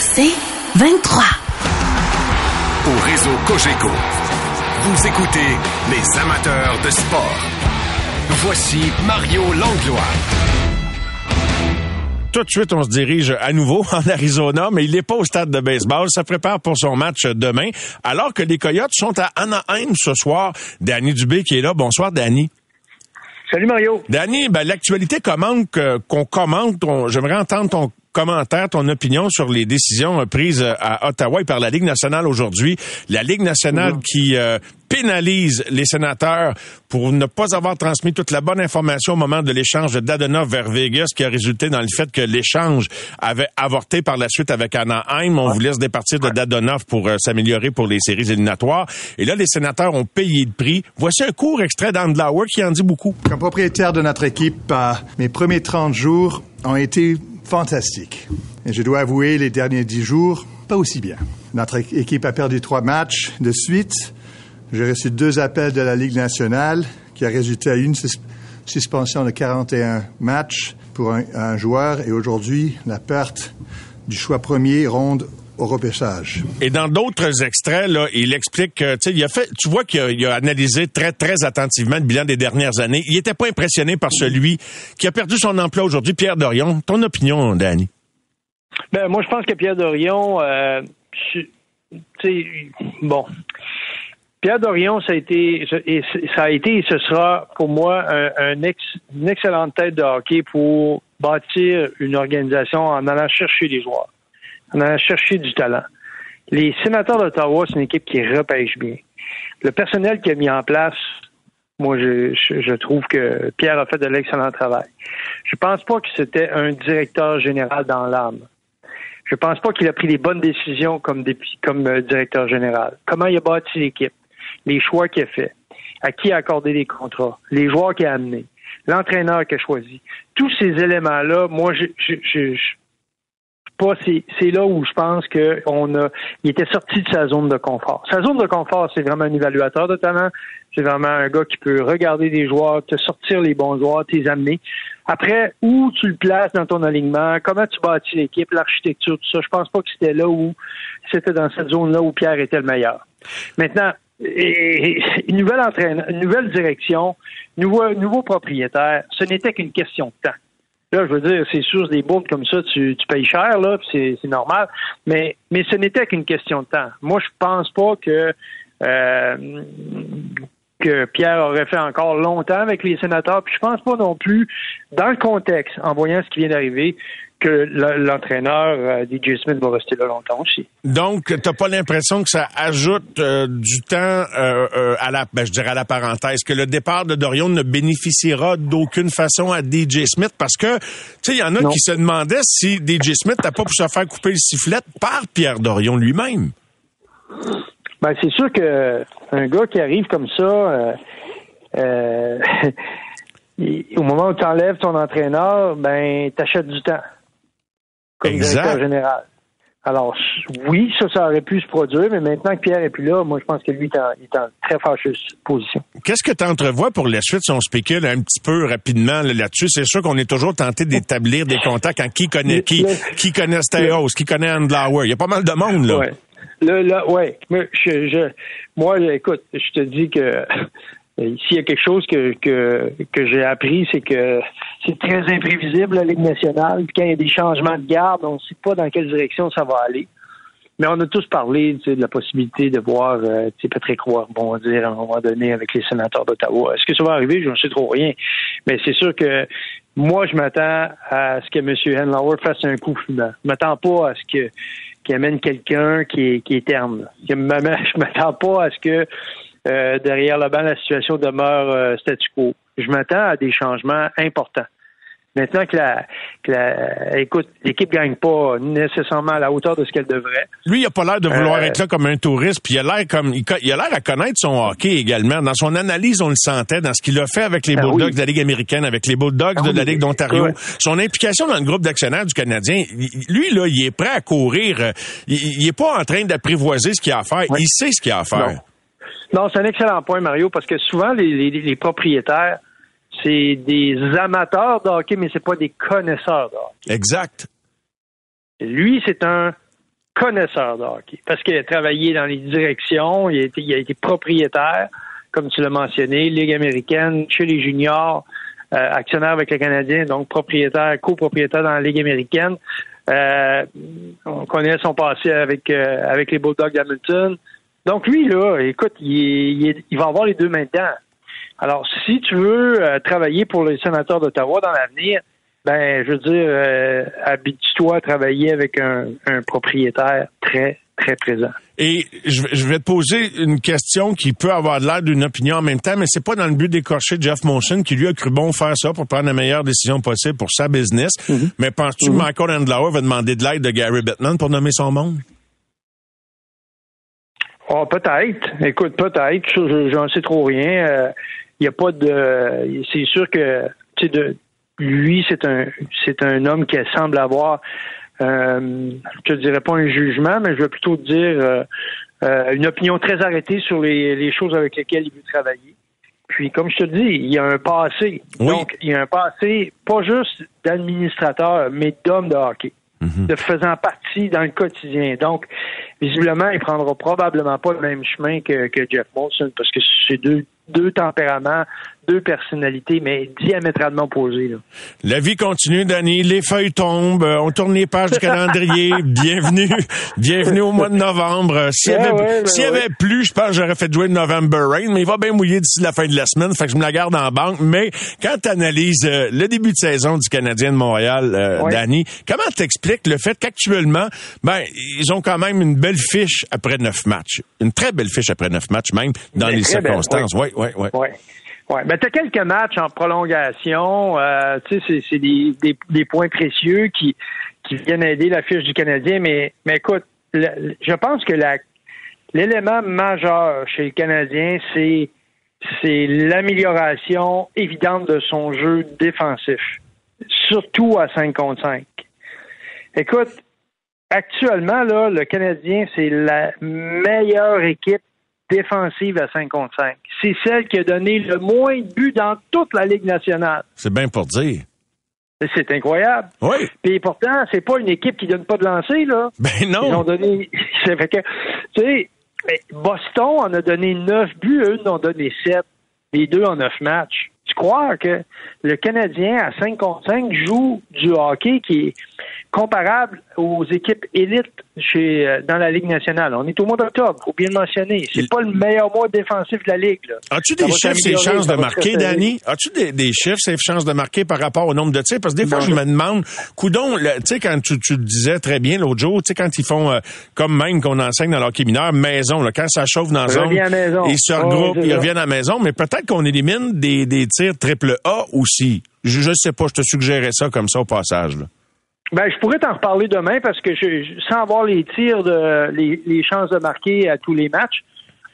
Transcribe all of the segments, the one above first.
C'est 23. Au réseau Cogeco, vous écoutez les amateurs de sport. Voici Mario Langlois. Tout de suite, on se dirige à nouveau en Arizona, mais il n'est pas au stade de baseball. Ça prépare pour son match demain, alors que les Coyotes sont à Anaheim ce soir. Danny Dubé qui est là. Bonsoir, Danny. Salut Mario. Danny, ben, l'actualité commande qu'on commente. J'aimerais entendre ton commentaire, ton opinion sur les décisions prises à Ottawa et par la Ligue nationale aujourd'hui. La Ligue nationale qui euh, pénalise les sénateurs pour ne pas avoir transmis toute la bonne information au moment de l'échange de Dadonov vers Vegas, qui a résulté dans le fait que l'échange avait avorté par la suite avec Anaheim. On voulait se départir de Dadonov pour euh, s'améliorer pour les séries éliminatoires. Et là, les sénateurs ont payé le prix. Voici un court extrait d'Andlauer qui en dit beaucoup. Comme propriétaire de notre équipe, euh, mes premiers 30 jours ont été fantastique. Et je dois avouer, les derniers dix jours, pas aussi bien. Notre équipe a perdu trois matchs de suite. J'ai reçu deux appels de la Ligue nationale qui a résulté à une suspension de 41 matchs pour un, joueur et aujourd'hui la perte du choix premier ronde au repêchage. Et dans d'autres extraits, là, il explique que, il a fait, tu vois qu'il a, analysé très, très attentivement le bilan des dernières années. Il n'était pas impressionné par celui qui a perdu son emploi aujourd'hui, Pierre Dorion. Ton opinion, Danny? Ben, moi, je pense que Pierre Dorion, euh, bon. Pierre Dorion, ça a été, et ça a été et ce sera pour moi un, une excellente tête de hockey pour bâtir une organisation en allant chercher les joueurs on a cherché du talent. Les sénateurs d'Ottawa, c'est une équipe qui repêche bien. Le personnel qui a mis en place, moi, je, trouve que Pierre a fait de l'excellent travail. Je pense pas que c'était un directeur général dans l'âme. Je pense pas qu'il a pris les bonnes décisions comme, comme euh, directeur général. Comment il a bâti l'équipe, les choix qu'il a fait, à qui a accordé les contrats, les joueurs qu'il a amenés, l'entraîneur qu'il a choisi. Tous ces éléments-là, moi, je, je, c'est là où je pense qu'on a, il était sorti de sa zone de confort. Sa zone de confort, c'est vraiment un évaluateur de talent. C'est vraiment un gars qui peut regarder des joueurs, te sortir les bons joueurs, t'es amener. Après, où tu le places dans ton alignement, comment tu bâtis l'équipe, l'architecture, tout ça, je pense pas que c'était là où c'était dans cette zone-là où Pierre était le meilleur. Maintenant, une nouvelle entraîne, une nouvelle direction, nouveau, nouveau propriétaire, ce n'était qu'une question de temps. Là, je veux dire, c'est sûr, des bourdes comme ça, tu, tu payes cher, là, c'est, normal. Mais, mais ce n'était qu'une question de temps. Moi, je pense pas que euh, que Pierre aurait fait encore longtemps avec les sénateurs. Puis je pense pas non plus, dans le contexte, en voyant ce qui vient d'arriver, que l'entraîneur euh, DJ Smith va rester là longtemps aussi. Donc, tu n'as pas l'impression que ça ajoute euh, du temps euh, à la, ben, je dirais à la parenthèse, que le départ de Dorion ne bénéficiera d'aucune façon à DJ Smith? Parce que, tu sais, il y en a qui se demandaient si DJ Smith n'a pas pu se faire couper le sifflet par Pierre Dorion lui-même. Ben, c'est sûr que un gars qui arrive comme ça, au moment où tu enlèves ton entraîneur, ben, t'achètes du temps comme directeur général. Alors, oui, ça, ça aurait pu se produire, mais maintenant que Pierre est plus là, moi, je pense que lui est en, très fâcheuse position. Qu'est-ce que tu entrevois pour la suite si on spécule un petit peu rapidement là-dessus? C'est sûr qu'on est toujours tenté d'établir des contacts en qui connaît qui, qui connaît Steos, qui connaît Andlauer. Il y a pas mal de monde, là. Ouais. Là, ouais. je, moi, écoute, je te dis que s'il y a quelque chose que, que, que j'ai appris, c'est que c'est très imprévisible la Ligue nationale. Puis quand il y a des changements de garde, on ne sait pas dans quelle direction ça va aller. Mais on a tous parlé de la possibilité de voir euh, Patrick Roy rebondir à un moment donné avec les sénateurs d'Ottawa. Est-ce que ça va arriver? Je ne sais trop rien. Mais c'est sûr que moi, je m'attends à ce que M. Henlauer fasse un coup fumant. Je m'attends pas à ce que qu'il amène quelqu'un qui est, qui est terne. Je m'attends pas à ce que euh, derrière le banc, la situation demeure euh, statu quo. Je m'attends à des changements importants. Maintenant que la, que la écoute, l'équipe gagne pas nécessairement à la hauteur de ce qu'elle devrait. Lui, il a pas l'air de vouloir euh, être là comme un touriste, puis il a l'air comme il, a l'air à connaître son hockey également. Dans son analyse, on le sentait dans ce qu'il a fait avec les ben Bulldogs de la Ligue américaine, avec les Bulldogs ben de la Ligue d'Ontario. Son implication dans le groupe d'actionnaires du Canadien, lui là, il est prêt à courir. Il, il est pas en train d'apprivoiser ce qu'il a à faire. Il sait ce qu'il a à faire. Non, c'est un excellent point, Mario, parce que souvent, les, propriétaires, c'est des amateurs de hockey, mais c'est pas des connaisseurs de hockey. Exact. Lui, c'est un connaisseur de hockey parce qu'il a travaillé dans les directions, il a été, il a été propriétaire, comme tu l'as mentionné, Ligue américaine, chez les juniors, euh, actionnaire avec les Canadiens, donc propriétaire, copropriétaire dans la Ligue américaine. Euh, on connaît son passé avec euh, avec les Bulldogs d'Hamilton. Donc lui, là, écoute, il, il, va avoir les deux mains dedans. Alors, si tu veux travailler pour les sénateurs d'Ottawa dans l'avenir, ben, je veux dire, habitue-toi à travailler avec un, un propriétaire très, très présent. Et je, vais te poser une question qui peut avoir l'air d'une opinion en même temps, mais c'est pas dans le but d'écorcher Jeff Monson qui lui a cru bon faire ça pour prendre la meilleure décision possible pour sa business. Mm-hmm. Mais penses-tu que mm-hmm. Michael Andlauer va demander de l'aide de Gary Bettman pour nommer son monde? Oh, peut-être. Écoute, peut-être. J'en sais trop rien. Il euh, a pas de. C'est sûr que, tu sais, de, lui, c'est un, c'est un homme qui semble avoir euh, je te dirais pas un jugement, mais je vais plutôt dire euh, euh, une opinion très arrêtée sur les, choses avec lesquelles il veut travailler. Puis, comme je te dis, il y a un passé. Donc, il y a un passé, pas juste d'administrateur, mais d'homme de hockey, mhm. de faisant partie dans le quotidien. Donc, visiblement, il prendra probablement pas le même chemin que, que Jeff Molson, parce que c'est deux, deux tempéraments, deux personnalités, mais diamétralement opposées. La vie continue, Danny. Les feuilles tombent. Euh, on tourne les pages du calendrier. bienvenue. Bienvenue au mois de novembre. S'il y avait, ben plus, je pense que j'aurais fait jouer le November Rain, mais il va bien mouiller d'ici la fin de la semaine. Fait que je me la garde en banque. Mais quand tu analyses euh, le début de saison du Canadien de Montréal, euh, Danny, comment t'expliques le fait qu'actuellement, ben, ils ont quand même une belle fiche après neuf matchs. Une très belle fiche après neuf matchs, même dans les circonstances. Oui, oui, oui. Ouais. Ouais, ben t'as quelques matchs en prolongation, euh, tu sais, c'est des, points précieux qui viennent aider la fiche du Canadien, mais mais écoute, je pense que l'élément majeur chez le Canadien, c'est c'est l'amélioration évidente de son jeu défensif, surtout à 5 contre 5. Écoute, actuellement là, le Canadien c'est la meilleure équipe défensive à 5 contre 5. C'est celle qui a donné le moins de buts dans toute la Ligue nationale. C'est bien pour dire. C'est incroyable. Oui. Puis pourtant, c'est pas une équipe qui donne pas de lancer, là. Ben non. Ils ont donné. fait que, tu sais, Boston en a donné 9 buts, eux en ont donné 7. Les deux en 9 matchs. Tu crois que le Canadien à 5 contre 5 joue du hockey qui est comparable aux équipes élites chez, euh, dans la Ligue nationale. On est au mois d'octobre, faut bien le mentionner. C'est pas le meilleur mois défensif de la Ligue. As-tu des chiffres, ces chances de marquer, Danny? As-tu des, chiffres, ces chances de marquer par rapport au nombre de tirs? Parce que des fois, je me demande, coudon, tu sais, quand tu, tu, le disais très bien l'autre jour, tu sais, quand ils font, euh, comme même qu'on enseigne dans l'hockey mineur, maison, là, quand ça chauffe dans la zone, ils se regroupent, ils reviennent à la maison, mais peut-être qu'on élimine des, des tirs triple A aussi. Je, je sais pas, je te suggérais ça comme ça au passage, là. Ben, je pourrais t'en reparler demain parce que je, sans avoir les tirs de les, chances de marquer à tous les matchs,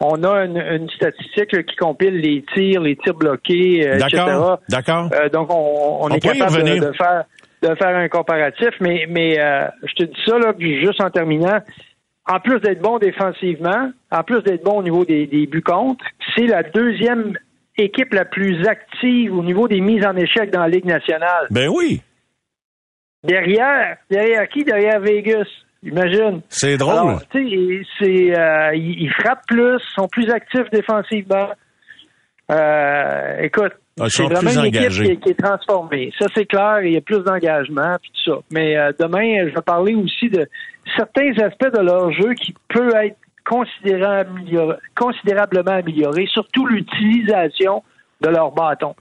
on a une, statistique qui compile les tirs, les tirs bloqués, euh, etc. D'accord. Euh, donc on, est capable de, faire de faire un comparatif, mais mais euh, je te dis ça là, juste en terminant. En plus d'être bon défensivement, en plus d'être bon au niveau des, des buts contre, c'est la deuxième équipe la plus active au niveau des mises en échec dans la Ligue nationale. Ben oui. Derrière, derrière qui? Derrière Vegas. Imagine. C'est drôle. tu euh, ils, frappent plus, sont plus actifs défensivement. Euh, écoute, ah, c'est vraiment une équipe qui, est transformée. Ça, c'est clair. Il y a plus d'engagement, puis tout ça. Mais euh, demain, je vais parler aussi de certains aspects de leur jeu qui peuvent être considérablement améliorés, surtout l'utilisation de leur bâton.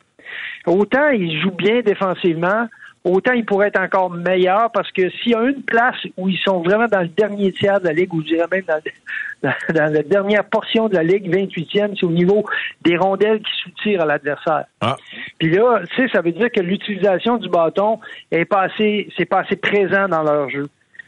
Autant ils jouent bien défensivement, autant ils pourraient être encore meilleurs parce que s'il y a une place où ils sont vraiment dans le dernier tiers de la Ligue, ou je dirais même dans, la dernière portion de la Ligue, 28e, c'est au niveau des rondelles qui soutirent à l'adversaire. Ah. Puis là, tu sais, ça veut dire que l'utilisation du bâton est pas assez, c'est pas assez présent dans leur jeu.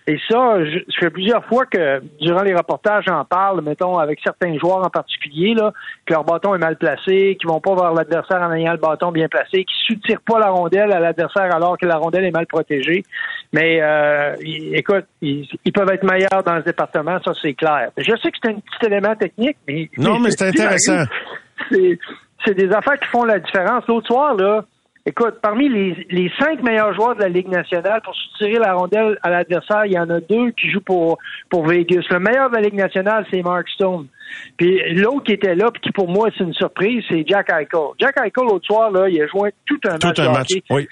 Et ça, je, fais plusieurs fois que durant les reportages, j'en parle, mettons, avec certains joueurs en particulier, là, que leur bâton est mal placé, qu'ils vont pas vers l'adversaire en ayant le bâton bien placé, qu'ils soutirent pas la rondelle à l'adversaire alors que la rondelle est mal protégée. Mais euh, écoute, ils, peuvent être meilleurs dans ce département, ça c'est clair. Je sais que c'est un petit élément technique, mais non, mais c'est intéressant. C'est des affaires qui font la différence. L'autre soir, là, Écoute, parmi les, les cinq meilleurs joueurs de la Ligue nationale pour soutirer la rondelle à l'adversaire, il y en a deux qui jouent pour, pour Vegas. Le meilleur de la Ligue nationale, c'est Mark Stone. Puis l'autre qui était là, puis qui pour moi c'est une surprise, c'est Jack Eichel. Jack Eichel, l'autre soir, là, il a joué tout un Tout match. un de match, oui.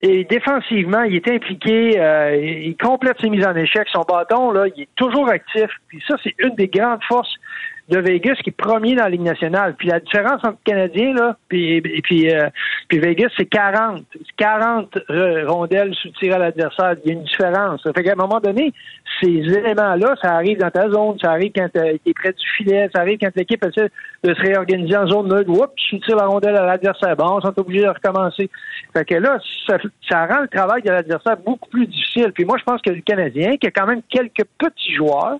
Et défensivement, il est impliqué, euh, il complète ses mises en échec, son bâton, là, il est toujours actif. Puis ça, c'est une des grandes forces de Vegas qui est premier dans la Ligue nationale. Puis la différence entre Canadiens, là, puis, et puis, euh, puis Vegas, c'est 40. 40 euh, rondelles sous tir à l'adversaire. Il y a une différence. Ça fait qu'à un moment donné, ces éléments-là, ça arrive dans ta zone, ça arrive quand tu es près du filet, ça arrive quand l'équipe essaie de se réorganiser en zone neutre. Oups, tu tires la rondelle à l'adversaire. Bon, ils sont obligés de recommencer. Fait que là, ça, ça rend le travail de l'adversaire beaucoup plus difficile. Puis moi, je pense que le Canadien, qui a quand même quelques petits joueurs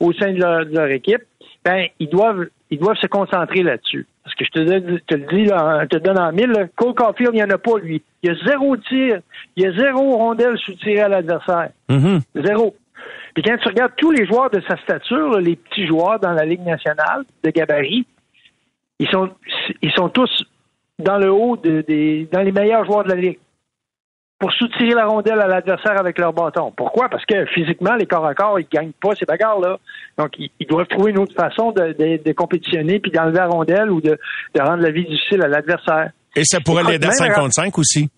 au sein de leur équipe, ben, ils doivent, ils doivent se concentrer là-dessus. Parce que je te, te le dis, là, je te donne en mille, Cole Caulfield, il n'y en a pas, lui. Il y a zéro tir, il y a zéro rondelle sous tiré à l'adversaire. Mhm. Zéro. Puis quand tu regardes tous les joueurs de sa stature, là, les petits joueurs dans la Ligue nationale de gabarit, ils sont, ils sont tous dans le haut de- des, dans les meilleurs joueurs de la Ligue pour soutirer la rondelle à l'adversaire avec leur bâton. Pourquoi? Parce que physiquement, les corps à corps, ils gagnent pas ces bagarres-là. Donc, ils, ils doivent trouver une autre façon de, de- de compétitionner puis d'enlever la rondelle ou de, de rendre la vie difficile à l'adversaire. Et ça pourrait l'aider à même 5 contre 5 aussi.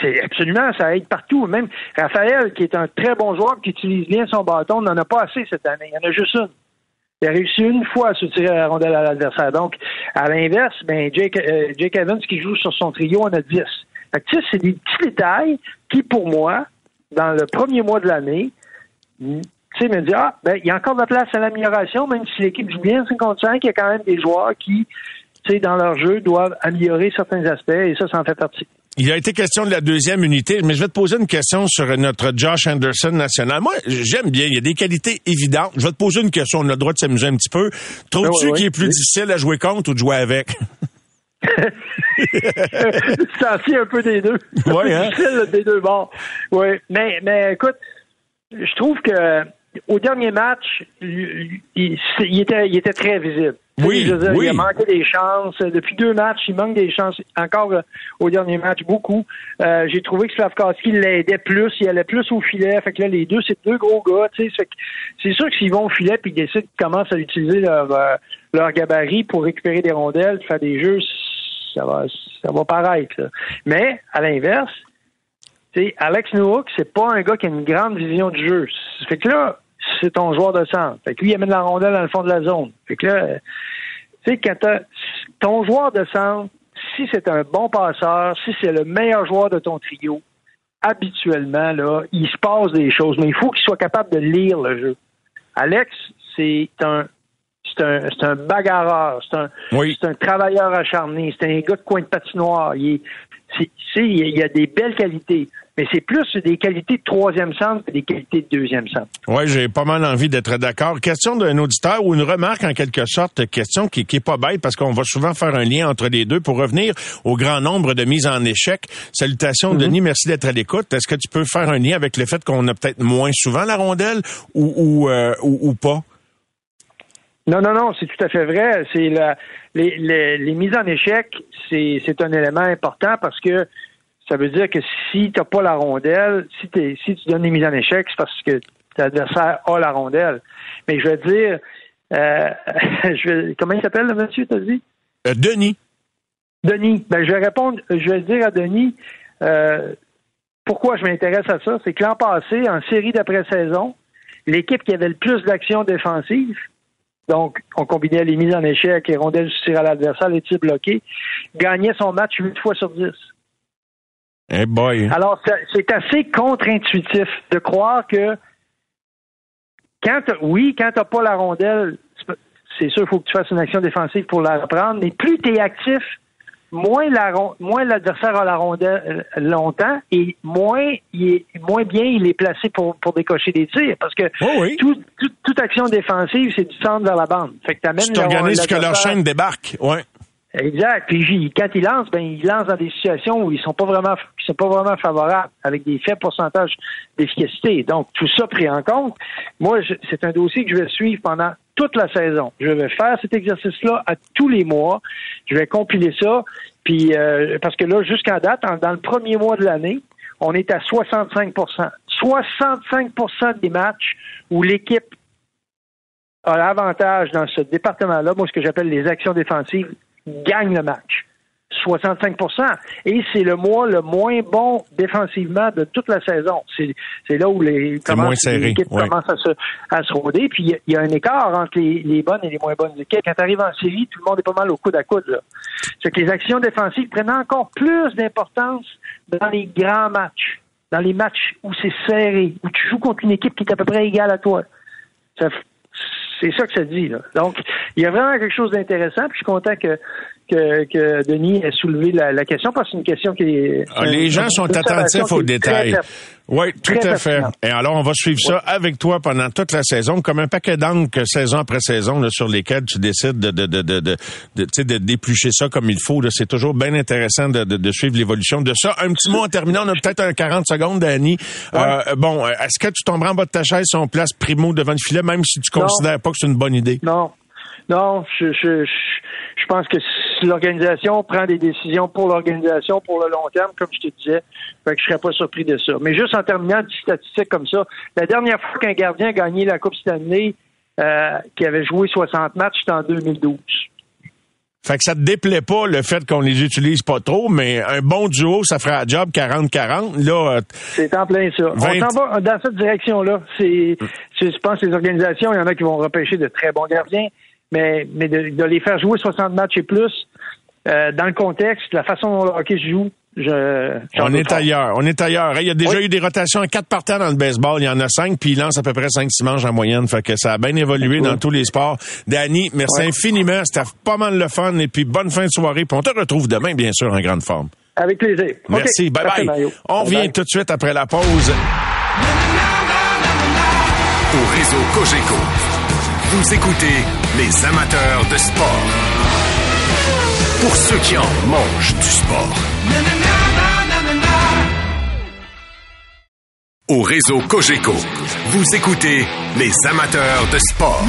C'est absolument, ça aide partout. Même Raphaël, qui est un très bon joueur, qui utilise bien son bâton, n'en a pas assez cette année. Il y en a juste une. Il a réussi une fois à soutirer la rondelle à l'adversaire. Donc, à l'inverse, ben, Jake, euh, Jake Evans, qui joue sur son trio, en a 10. Fait que, tu sais, c'est des petits détails qui, pour moi, dans le premier mois de l'année, tu sais, me dit, ah, ben, il y a encore de la place à l'amélioration, même si l'équipe joue bien 55, il y a quand même des joueurs qui, tu sais, dans leur jeu, doivent améliorer certains aspects, et ça, ça en fait partie. Il a été question de la deuxième unité, mais je vais te poser une question sur notre Josh Anderson national. Moi, j'aime bien, il y a des qualités évidentes. Je vais te poser une question, on a le droit de s'amuser un petit peu. Trouves-tu oui, oui. qu'il est plus Oui. difficile à jouer contre ou de jouer avec? c'est assis un peu des deux. Ouais, hein? Difficile, des deux bords. Oui, mais, mais écoute, je trouve que au dernier match, il, était, il était très visible. Oui, dire, oui. Il a manqué des chances. Depuis deux matchs, il manque des chances. Encore euh, au dernier match, beaucoup. Euh, J'ai trouvé que Slavkowski l'aidait plus. Il allait plus au filet. Fait que là, les deux, c'est deux gros gars. C'est sûr que s'ils vont au filet puis ils décident qu'ils commencent à utiliser leur, euh, leur gabarit pour récupérer des rondelles, faire des jeux, ça va, ça va paraître. Mais, à l'inverse, Alex Newhook, c'est pas un gars qui a une grande vision du jeu. Fait que là, c'est ton joueur de centre. Fait que lui, il amène la rondelle dans le fond de la zone. Fait que là, tu sais, quand ton joueur de centre, si c'est un bon passeur, si c'est le meilleur joueur de ton trio, habituellement, là, il se passe des choses, mais il faut qu'il soit capable de lire le jeu. Alex, c'est un c'est un, c'est un bagarreur, c'est un, Oui. c'est un travailleur acharné, c'est un gars de coin de patinoire. Il, est, c'est, c'est- il y a des belles qualités, mais c'est plus des qualités de troisième centre que des qualités de deuxième centre. Oui, j'ai pas mal envie d'être d'accord. Question d'un auditeur ou une remarque en quelque sorte, question qui, qui est pas bête parce qu'on va souvent faire un lien entre les deux pour revenir au grand nombre de mises en échec. Salutations, Denis, merci d'être à l'écoute. Est-ce que tu peux faire un lien avec le fait qu'on a peut-être moins souvent la rondelle ou, ou, euh, ou, ou pas? Non, non, non, c'est tout à fait vrai. C'est la, les, les, les mises en échec, c'est, c'est un élément important parce que ça veut dire que si tu n'as pas la rondelle, si, t'es- si tu donnes des mises en échec, c'est parce que l'adversaire a la rondelle. Mais je vais dire, euh, je vais, comment il s'appelle le monsieur, t'as dit? Euh, Denis. Denis, ben, je vais répondre, je vais dire à Denis euh, pourquoi je m'intéresse à ça? C'est que l'an passé, en série d'après-saison, l'équipe qui avait le plus d'actions défensives, donc on combinait les mises en échec, les rondelles du tir à l'adversaire, les tirs bloqués, gagnait son match 8 fois sur 10. Eh boy. Alors, c'est- assez contre-intuitif de croire que quand t'as- oui, quand tu n'as pas la rondelle, c'est sûr qu'il faut que tu fasses une action défensive pour la reprendre, mais plus tu es actif, moins la ron- moins l'adversaire a la rondelle euh, longtemps et moins il est moins bien il est placé pour, pour décocher des tirs parce que Oh oui. tout- tout- toute action défensive c'est du centre vers la bande. Fait que Tu t'organises que leur chaîne débarque. Ouais. Exact. Puis quand ils lancent, ben ils lancent dans des situations où ils sont pas vraiment qui sont pas vraiment favorables, avec des faibles pourcentages d'efficacité. Donc tout ça pris en compte, moi c'est un dossier que je vais suivre pendant toute la saison. Je vais faire cet exercice-là à tous les mois. Je vais compiler ça. Puis euh, parce que là, jusqu'à date, dans le premier mois de l'année, on est à 65% 65% des matchs où l'équipe a l'avantage dans ce département-là, moi, ce que j'appelle les actions défensives, gagne le match. 65 Et c'est le mois le moins bon défensivement de toute la saison. C'est là où les, équipes commencent à se, à se rôder. Puis il y, a un écart entre les, bonnes et les moins bonnes équipes. Quand tu arrives en série, tout le monde est pas mal au coude à coude. C'est que les actions défensives prennent encore plus d'importance dans les grands matchs, dans les matchs où c'est serré, où tu joues contre une équipe qui est à peu près égale à toi. C'est ça que ça dit. Là. Donc, il y a vraiment quelque chose d'intéressant. Puis je suis content que que, Denis ait soulevé la, question parce que c'est une question qui est. Ah, les gens sont attentifs aux détails. Oui, tout à fait. Et alors, on va suivre ça avec toi pendant toute la saison, comme un paquet d'encre saison après saison là, sur lesquels tu décides de, de, de, de, de, de déplucher ça comme il faut. C'est toujours bien intéressant de, de, suivre l'évolution de ça. Un petit mot en terminant, on a peut-être un 40 secondes, Danny. Euh, bon, est-ce que tu tomberas en bas de ta chaise si on place Primo devant le filet, même si tu considères pas que c'est une bonne idée? Non. Non, je, je, je pense que l'organisation prend des décisions pour l'organisation pour le long terme, comme je te disais, fait que je serais pas surpris de ça. Mais juste en terminant, des statistiques comme ça, la dernière fois qu'un gardien a gagné la Coupe Stanley, euh, qui avait joué 60 matchs, c'était en 2012. Fait que ça te déplaît pas le fait qu'on les utilise pas trop, mais un bon duo, ça fera un job 40-40. Là, euh, c'est en plein ça. On s'en va dans cette direction-là. C'est, je pense, les organisations, il y en a qui vont repêcher de très bons gardiens mais, mais de, les faire jouer 60 matchs et plus, euh, dans le contexte, la façon dont le hockey se joue, je, on est ailleurs, on est ailleurs. Il y a déjà eu des rotations à quatre partants dans le baseball. Il y en a cinq, puis il lance à peu près cinq, six manches en moyenne. Fait que ça a bien évolué dans tous les sports. Danny, merci infiniment. C'était pas mal le fun. Et puis bonne fin de soirée. Puis on te retrouve demain, bien sûr, en grande forme. Avec plaisir. Merci. Bye bye. On vient tout de suite après la pause. Au réseau Cogeco. Vous écoutez les amateurs de sport. Pour ceux qui en mangent du sport. Au réseau Cogeco, vous écoutez les amateurs de sport.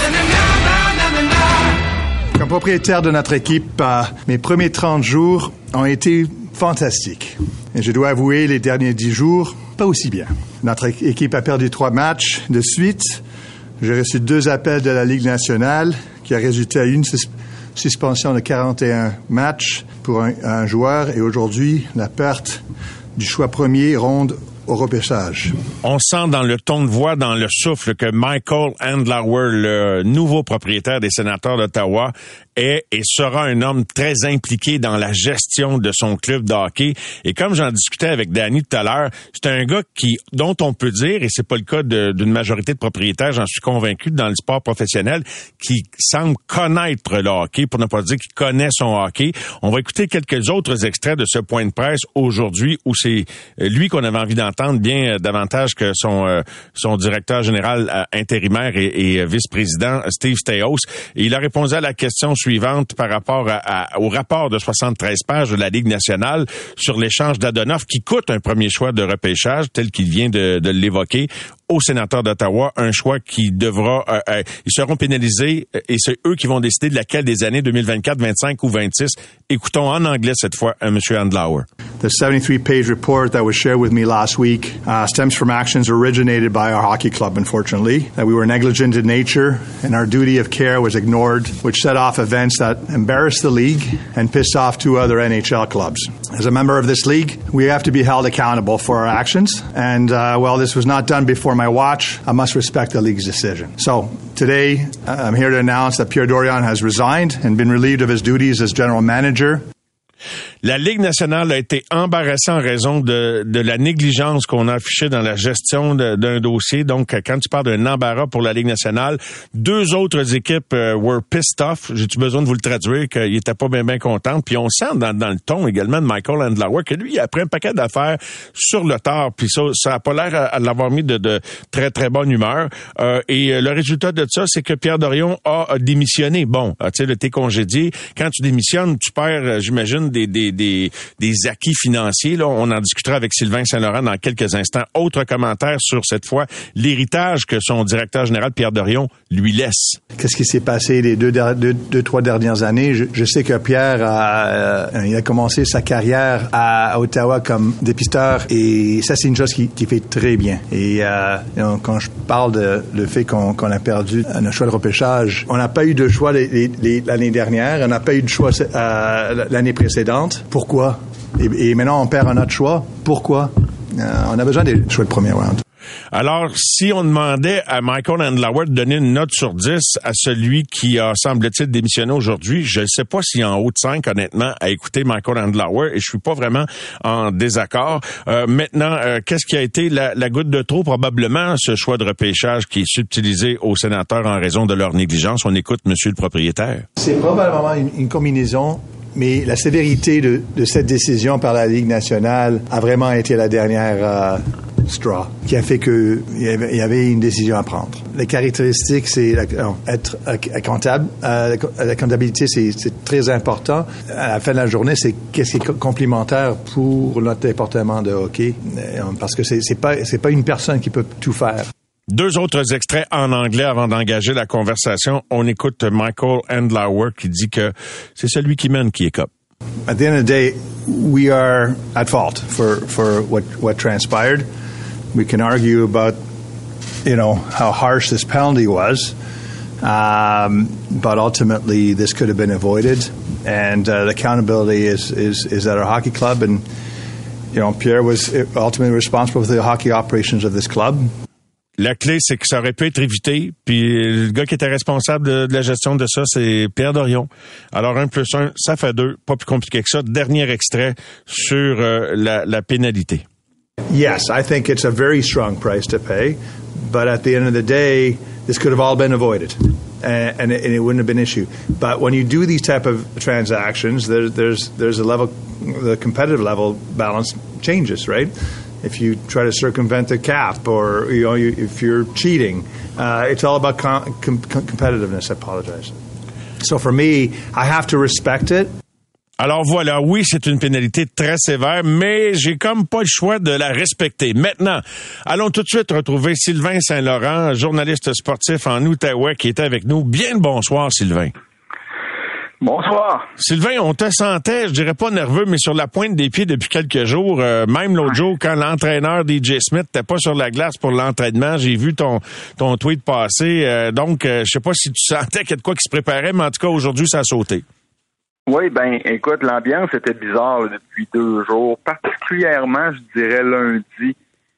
Comme propriétaire de notre équipe, euh, mes premiers 30 jours ont été fantastiques. Et je dois avouer, les derniers 10 jours, pas aussi bien. Notre équipe a perdu trois matchs de suite j'ai reçu deux appels de la Ligue nationale qui a résulté à une suspension de 41 matchs pour un, joueur et aujourd'hui la perte du choix premier ronde au repêchage. On sent dans le ton de voix, dans le souffle que Michael Andlauer, le nouveau propriétaire des sénateurs d'Ottawa, est et sera un homme très impliqué dans la gestion de son club de hockey. Et comme j'en discutais avec Danny tout à l'heure, c'est un gars qui, dont on peut dire, et c'est pas le cas d'une majorité de propriétaires, j'en suis convaincu, dans le sport professionnel, qui semble connaître le hockey, pour ne pas dire qu'il connaît son hockey. On va écouter quelques autres extraits de ce point de presse aujourd'hui où c'est euh, lui qu'on avait envie d'entendre bien euh, davantage que son, euh, son directeur général intérimaire et, vice-président Steve Steos. Et il a répondu à la question suivante par rapport au rapport de 73 pages de la Ligue nationale sur l'échange d'Adonov qui coûte un premier choix de repêchage tel qu'il vient de, de l'évoquer aux sénateurs d'Ottawa, un choix qui devra, euh, euh, ils seront pénalisés euh, et c'est eux qui vont décider de laquelle des années 2024, 25 ou 26. Écoutons en anglais cette fois M. Andlauer. The 73-page report that was shared with me last week uh, stems from actions originated by our hockey club, unfortunately, that we were negligent in nature and our duty of care was ignored, which set off events that embarrassed the league and pissed off two other NHL clubs. As a member of this league, we have to be held accountable for our actions, and uh, while this was not done before my watch, I must respect the league's decision. So today, I'm here to announce that Pierre Dorian has resigned and been relieved of his duties as general manager. La Ligue nationale a été embarrassée en raison de, de la négligence qu'on a affichée dans la gestion d'un dossier. Donc, quand tu parles d'un embarras pour la Ligue nationale, deux autres équipes euh, were pissed off. J'ai-tu besoin de vous le traduire, qu'ils n'étaient pas bien bien contents? Puis on sent dans, dans, le ton également de Michael Andlauer que lui, il a pris un paquet d'affaires sur le tard. Puis ça, ça a pas l'air à, l'avoir mis de, de, très, très bonne humeur. Euh, et euh, le résultat de ça, c'est que Pierre Dorion a, démissionné. Bon, tu sais, t'es congédié. Quand tu démissionnes, tu perds, j'imagine, des, des des, acquis financiers. Là, on en discutera avec Sylvain Saint-Laurent dans quelques instants. Autre commentaire sur cette fois l'héritage que son directeur général Pierre Dorion Qu'est-ce qui s'est passé les deux, deux, trois dernières années? Je, je sais que Pierre a, euh, il a commencé sa carrière à Ottawa comme dépisteur et ça c'est une chose qui, qui, fait très bien. Et euh, quand je parle de le fait qu'on qu'on a perdu un choix de repêchage, on n'a pas eu de choix l'année dernière, on n'a pas eu de choix euh, l'année précédente. Pourquoi? Et, et, maintenant on perd un autre choix. Pourquoi? Euh, On a besoin des choix de premier round. Alors, si on demandait à Michael Andlauer de donner une note sur 10 à celui qui a, semble-t-il, démissionné aujourd'hui, je ne sais pas s'il est en haut de 5, honnêtement, à écouter Michael Andlauer, et je suis pas vraiment en désaccord. Euh, maintenant, euh, qu'est-ce qui a été la, goutte de trop? Probablement ce choix de repêchage qui est subtilisé aux sénateurs en raison de leur négligence. On écoute Monsieur le propriétaire. C'est probablement une combinaison mais la sévérité de, de, cette décision par la Ligue nationale a vraiment été la dernière euh, straw qui a fait qu'il y, y avait une décision à prendre. Les caractéristiques, c'est être comptable. Euh, la comptabilité, c'est très important. À la fin de la journée, c'est qu'est-ce qui est complémentaire pour notre département de hockey, euh, parce que c'est pas c'est pas une personne qui peut tout faire. Deux autres extraits en anglais avant d'engager la conversation. On écoute Michael Andlauer qui dit que c'est celui qui mène qui cop. At the end of the day, we are at fault for, for what, what transpired. We can argue about, you know, how harsh this penalty was. Um, but ultimately, this could have been avoided, and uh, the accountability is, is is at our hockey club. And you know, Pierre was ultimately responsible for the hockey operations of this club. La clé, c'est que ça aurait pu être évité. Puis le gars qui était responsable de, la gestion de ça, c'est Pierre Dorion. Alors un plus un, ça fait deux. Pas plus compliqué que ça. Dernier extrait sur euh, la, pénalité. Yes, I think it's a very strong price to pay, but at the end of the day, this could have all been avoided, and, it, wouldn't have been an issue. But when you do these type of transactions, there, there's there's a level, the competitive level balance changes, right? If you try to circumvent the cap, or you know, you, if you're cheating, uh, it's all about com- com- competitiveness. I apologize. So for me, I have to respect it. Alors voilà, oui, c'est une pénalité très sévère, mais j'ai comme pas le choix de la respecter. Maintenant, allons tout de suite retrouver Sylvain Saint-Laurent, journaliste sportif en Outaouais, qui est avec nous. Bien le bonsoir, Sylvain. Bonsoir. Sylvain, on te sentait, je dirais pas nerveux, mais sur la pointe des pieds depuis quelques jours. Euh, même l'autre jour, quand l'entraîneur DJ Smith n'était pas sur la glace pour l'entraînement, j'ai vu ton ton tweet passer. Euh, donc, euh, je sais pas si tu sentais qu'il y a de quoi qui se préparait, mais en tout cas, aujourd'hui, ça a sauté. Oui, ben écoute, l'ambiance était bizarre là, depuis deux jours, particulièrement, je dirais, lundi,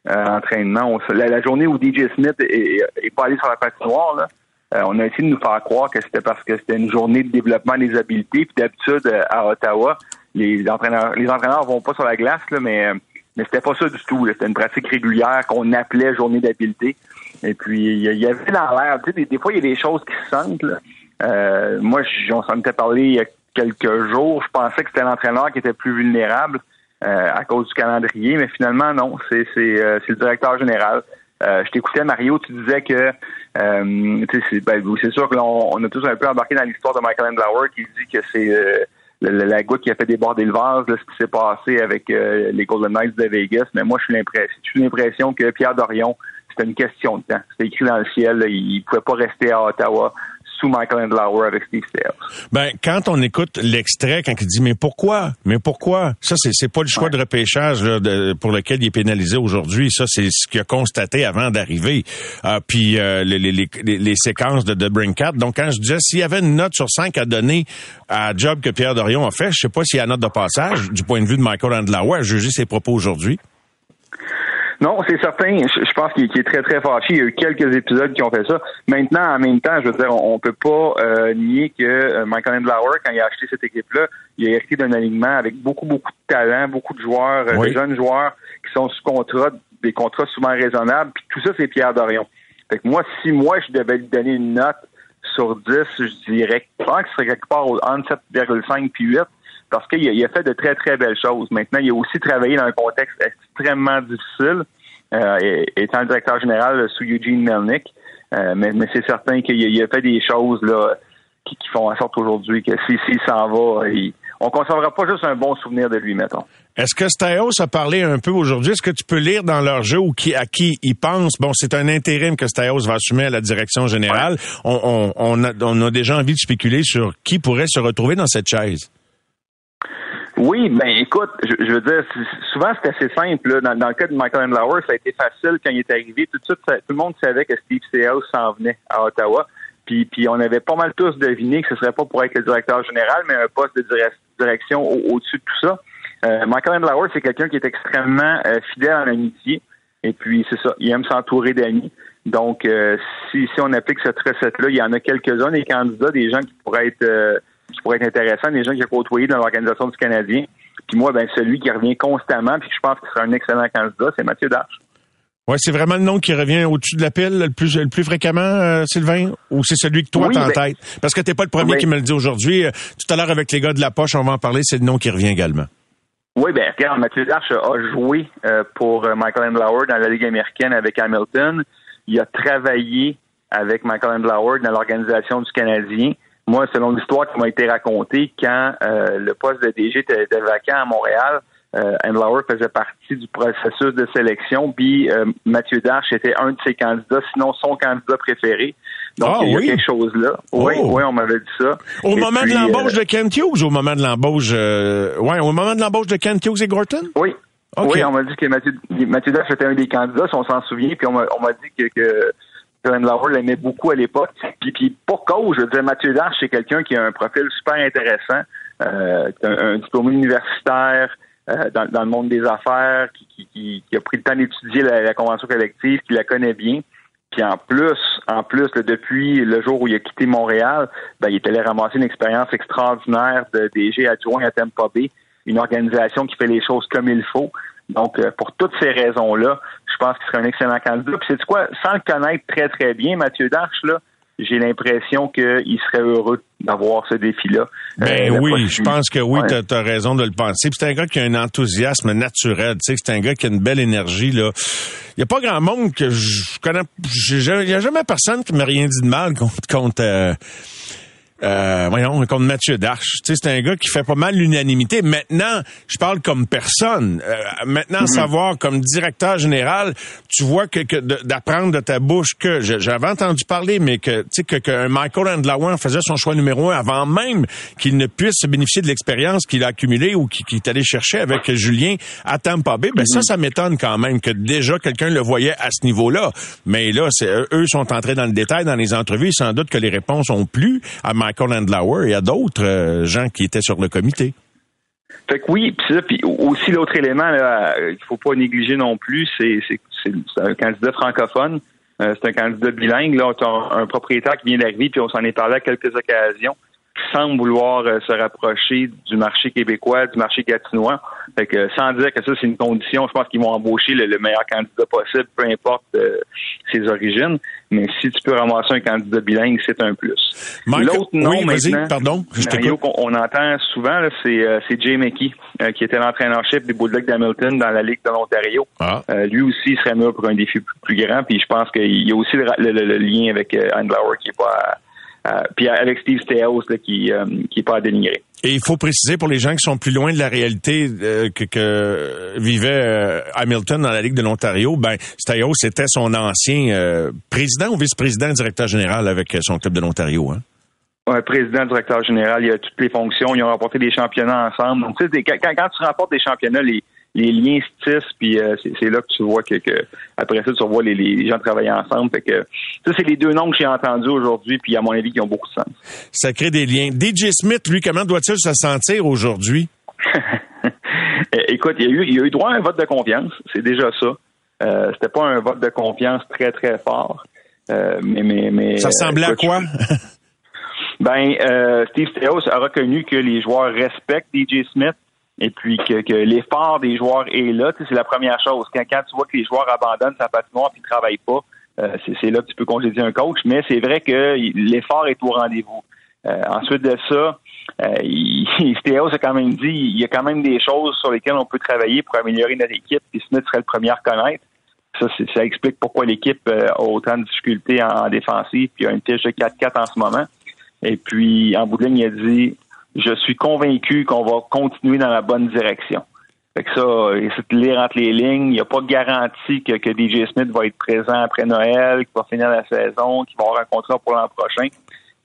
euh, entraînement. On, la, la, journée où DJ Smith est, est pas allé sur la patinoire, là, euh, on a essayé de nous faire croire que c'était parce que c'était une journée de développement des habiletés. Puis d'habitude, euh, à Ottawa, les entraîneurs les entraîneurs vont pas sur la glace, là, mais, mais c'était pas ça du tout. C'était une pratique régulière qu'on appelait journée d'habileté. Et puis, il y avait dans l'air, tu sais, des, fois, il y a des choses qui se sentent. Euh, moi, on s'en était parlé il y a quelques jours. Je pensais que c'était l'entraîneur qui était plus vulnérable euh, à cause du calendrier, mais finalement, non. C'est euh, le directeur général. Euh, je t'écoutais, Mario, tu disais que euh, c'est ben, sûr que on, on, a tous un peu embarqué dans l'histoire de Michael Andlauer qui dit que c'est euh, la, la, goutte qui a fait déborder le vase, là, ce qui s'est passé avec euh, les Golden Knights de Vegas. Mais moi, je suis l'impression que Pierre Dorion, c'était une question de temps. C'était écrit dans le ciel. Là, il pouvait pas rester à Ottawa sous Michael Andlauer avec Steve Sales. Ben, quand on écoute l'extrait, quand il dit mais pourquoi, mais pourquoi, ça c'est c'est pas le choix ouais. de repêchage là, de, pour lequel il est pénalisé aujourd'hui. Ça c'est ce qu'il a constaté avant d'arriver. Euh, puis euh, les, les, les, les, séquences de, de Brinkat. Donc quand je disais s'il y avait une note sur cinq à donner à job que Pierre Dorion a fait, je sais pas s'il y a une note de passage du point de vue de Michael Andlauer à juger ses propos aujourd'hui. Non, c'est certain. Je, pense qu'il est très, très fâché. Il y a eu quelques épisodes qui ont fait ça. Maintenant, en même temps, je veux dire, on, on peut pas euh, nier que euh, Michael Andlauer, quand il a acheté cette équipe-là, il a hérité d'un alignement avec beaucoup, beaucoup de talent, beaucoup de joueurs, oui. de jeunes joueurs qui sont sous contrat, des contrats souvent raisonnables. Puis tout ça, c'est Pierre Dorion. Fait que moi, si moi, je devais lui donner une note sur 10, je dirais que je pense qu'il serait quelque part entre 7,5 puis 8 parce qu'il a, fait de très, très belles choses. Maintenant, il a aussi travaillé dans un contexte extrêmement difficile, euh, étant le directeur général sous Eugene Melnick. Euh, mais, mais c'est certain qu'il a, fait des choses là qui, qui font en sorte aujourd'hui que s'il si, s'en va, il, on conservera pas juste un bon souvenir de lui, mettons. Est-ce que Stéos a parlé un peu aujourd'hui? Est-ce que tu peux lire dans leur jeu ou qui, à qui ils pensent? Bon, c'est un intérim que Stéos va assumer à la direction générale. On, on, a, on a déjà envie de spéculer sur qui pourrait se retrouver dans cette chaise. Oui, ben écoute, je, veux dire, souvent c'est assez simple. Dans, le cas de Michael Lauer, ça a été facile quand il est arrivé. Tout de suite, tout le monde savait que Steve Seals s'en venait à Ottawa. Puis, puis on avait pas mal tous deviné que ce serait pas pour être le directeur général, mais un poste de direction au-dessus de tout ça. Euh, Michael Lauer, c'est quelqu'un qui est extrêmement euh, fidèle en amitié. Et puis, c'est ça, il aime s'entourer d'amis. Donc, euh, si, si on applique cette recette-là, il y en a quelques-uns des candidats, des gens qui pourraient être euh, qui pourraient être intéressants, des gens qui ont côtoyé dans l'organisation du Canadien. Puis moi, ben celui qui revient constamment, puis je pense que sera un excellent candidat, c'est Mathieu Darche. Oui, c'est vraiment le nom qui revient au-dessus de la pile le plus, le plus fréquemment, euh, Sylvain, ou c'est celui que toi tu t'as en ben, tête? Parce que t'es pas le premier qui me le dit aujourd'hui. Euh, tout à l'heure, avec les gars de la poche, on va en parler, c'est le nom qui revient également. Oui, ben regarde, Mathieu Darche a joué euh, pour Michael Andlauer dans la Ligue américaine avec Hamilton. Il a travaillé avec Michael Andlauer dans l'organisation du Canadien. Moi, selon l'histoire qui m'a été racontée, quand le poste de DG était vacant à Montréal, euh, Lauer faisait partie du processus de sélection, puis euh, Mathieu Darche était un de ses candidats, sinon son candidat préféré. Donc, ah il y a quelque chose là. Oui, oh. oui, on m'avait dit ça. Au moment de l'embauche euh, de Kent Hughes, au moment de l'embauche, euh, ouais, au moment de l'embauche de Kent Hughes et Gorton? Oui. Oui, on m'a dit que Mathieu, Mathieu Darche était un des candidats, si on s'en souvient, puis on m'a dit que, que Lauer l'aimait beaucoup à l'époque. Puis, puis, pour cause, je veux dire, Mathieu Darche, c'est quelqu'un qui a un profil super intéressant, euh, un, un diplôme universitaire, euh, dans, le monde des affaires, qui, a pris le temps d'étudier la, convention collective, qui la connaît bien. Puis en plus, en plus, depuis le jour où il a quitté Montréal, ben, il est allé ramasser une expérience extraordinaire de DG adjoint à Tampa une organisation qui fait les choses comme il faut. Donc, euh, pour toutes ces raisons-là, je pense qu'il serait un excellent candidat. Puis c'est quoi, sans le connaître très, très bien, Mathieu Darche, là, j'ai l'impression qu'il serait heureux d'avoir ce défi-là. Euh, ben oui, je pense que oui, tu as, raison de le penser. C'est un gars qui a un enthousiasme naturel, tu sais, c'est un gars qui a une belle énergie là. Il y a pas grand monde que je connais, il y a jamais personne qui m'a rien dit de mal contre, contre euh, euh, voyons, comme Mathieu Darche. Tu sais, c'est un gars qui fait pas mal l'unanimité. Maintenant, je parle comme personne. Euh, maintenant, mhm. savoir comme directeur général, tu vois que, d'apprendre de ta bouche que j'avais entendu parler, mais que tu sais que, que Michael Andlauer faisait son choix numéro un avant même qu'il ne puisse bénéficier de l'expérience qu'il a accumulée ou qu'il est allé chercher avec Julien à Tampa Bay. Ben ça, mhm. ça m'étonne quand même que déjà quelqu'un le voyait à ce niveau-là. Mais là, c'est eux sont entrés dans le détail dans les entrevues. Sans doute que les réponses ont plu à Michael Andlauer et à d'autres euh, gens qui étaient sur le comité. Fait que oui, puis aussi l'autre élément qu'il ne faut pas négliger non plus, c'est un candidat francophone. Euh, c'est un candidat bilingue. Là, on a un propriétaire qui vient d'arriver, puis on s'en est parlé à quelques occasions semble vouloir euh, se rapprocher du marché québécois, du marché gatinois. Fait que sans dire que ça c'est une condition, je pense qu'ils vont embaucher le, meilleur candidat possible, peu importe euh, ses origines. Mais si tu peux ramasser un candidat bilingue, c'est un plus. L'autre nom oui, maintenant, pardon, qu'on entend souvent, c'est euh, Jay McKee, qui était l'entraîneur-chef des Bulldogs d'Hamilton dans la Ligue de l'Ontario. Ah. lui aussi serait mieux pour un défi plus, grand. Puis je pense qu'il y a aussi le, lien avec Andlauer qui est pas euh, puis avec Steve Steos qui euh, qui est pas à dénigrer. Et il faut préciser pour les gens qui sont plus loin de la réalité euh, que, que, vivait Hamilton dans la Ligue de l'Ontario, ben Steos était son ancien président ou vice-président, directeur général avec son club de l'Ontario. Hein? Ouais, président, directeur général, il a toutes les fonctions. Ils ont remporté des championnats ensemble. Donc, tu sais, quand, quand, tu remportes des championnats, les, les liens se tissent, puis euh, c'est là que tu vois que, après ça, tu vois les, les, gens travailler ensemble. Fait que ça, c'est les deux noms que j'ai entendus aujourd'hui, puis à mon avis, qui ont beaucoup de sens. Ça crée des liens. DJ Smith, lui, comment doit-il se sentir aujourd'hui? Écoute, il y, a eu, il a eu droit à un vote de confiance, c'est déjà ça. Euh, C'était pas un vote de confiance très, très fort. Euh, mais, mais, mais, ça ressemblait à quoi? ben, euh, Steve Steos a reconnu que les joueurs respectent DJ Smith et puis que, que l'effort des joueurs est là, c'est la première chose. Quand, quand tu vois que les joueurs abandonnent sa patinoire et ne travaillent pas, euh, c'est là que tu peux congédier un coach, mais c'est vrai que l'effort est au rendez-vous. Euh, ensuite de ça, euh, il, a quand même dit il y a quand même des choses sur lesquelles on peut travailler pour améliorer notre équipe, et Smith serait le premier à reconnaître. Ça, ça explique pourquoi l'équipe euh, a autant de difficultés en, défensive, puis a une fiche de 4-4 en ce moment. Et puis, en bout de ligne, il a dit je suis convaincu qu'on va continuer dans la bonne direction. Fait que ça, c'est de lire entre les lignes. Il n'y a pas de garantie que, que DJ Smith va être présent après Noël, qu'il va finir la saison, qu'il va avoir un contrat pour l'an prochain.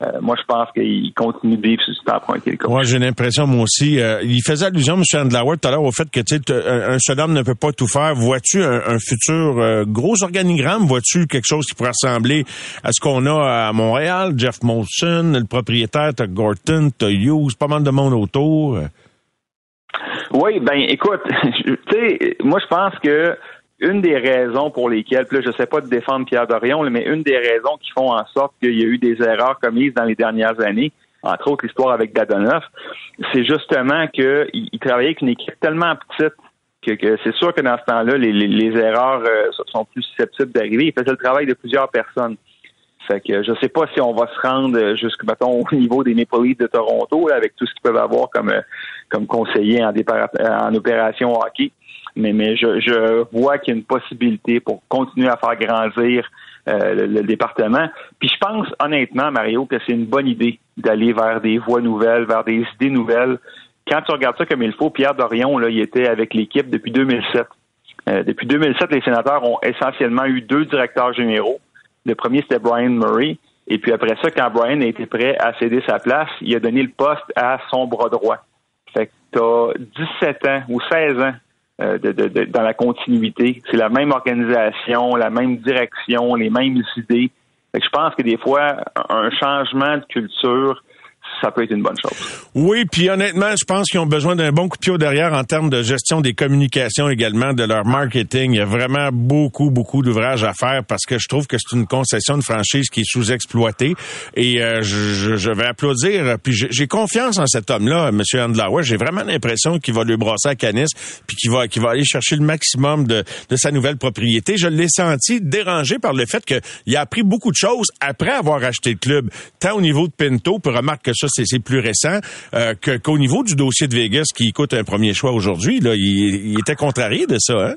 Euh, moi, je pense qu'il continue de vivre sur cet emprunt qu'il Moi, j'ai l'impression, moi aussi. Euh, il faisait allusion, M. Andlauer, tout à l'heure, au fait que un, un seul homme ne peut pas tout faire. Vois-tu un, futur euh, gros organigramme? Vois-tu quelque chose qui pourrait ressembler à ce qu'on a à Montréal? Jeff Molson, le propriétaire, t'as Gorton, t'as Hughes, pas mal de monde autour. Oui, ben écoute, tu sais, moi je pense que une des raisons pour lesquelles, là, je ne sais pas de défendre Pierre Dorion, mais une des raisons qui font en sorte qu'il y a eu des erreurs commises dans les dernières années, entre autres l'histoire avec Dadonoff, c'est justement qu'il travaillait avec une équipe tellement petite que, c'est sûr que dans ce temps-là, les, erreurs euh, sont plus susceptibles d'arriver. Il faisait le travail de plusieurs personnes. Fait que je sais pas si on va se rendre jusqu'au au niveau des Maple de Toronto avec tout ce qu'ils peuvent avoir comme euh, comme conseiller en, en opération hockey mais, mais je, vois qu'il y a une possibilité pour continuer à faire grandir euh, le, département. Puis je pense honnêtement, Mario, que c'est une bonne idée d'aller vers des voies nouvelles, vers des idées nouvelles. Quand tu regardes ça comme il faut, Pierre Dorion, là, il était avec l'équipe depuis 2007. Euh, depuis 2007, les sénateurs ont essentiellement eu deux directeurs généraux. Le premier, c'était Brian Murray. Et puis après ça, quand Brian a été prêt à céder sa place, il a donné le poste à son bras droit. Fait que tu as 17 ans ou 16 ans euh, de, dans la continuité. C'est la même organisation, la même direction, les mêmes idées. je pense que des fois, un changement de culture, ça peut. Oui, puis honnêtement, je pense qu'ils ont besoin d'un bon coup de pied derrière en termes de gestion des communications également, de leur marketing. Il y a vraiment beaucoup, beaucoup d'ouvrages à faire parce que je trouve que c'est une concession de franchise qui est sous-exploitée. Et euh, je, je, vais applaudir. Puis j'ai confiance en cet homme-là, M. Andlauer. J'ai vraiment l'impression qu'il va lui brosser à canis puis qu'il va, qu'il va aller chercher le maximum de, de sa nouvelle propriété. Je l'ai senti dérangé par le fait qu'il a appris beaucoup de choses après avoir acheté le club, tant au niveau de Pinto, puis remarque que ça, c'est plus récent, euh, qu'au niveau du dossier de Vegas qui coûte un premier choix aujourd'hui, là, il, était contrarié de ça, hein?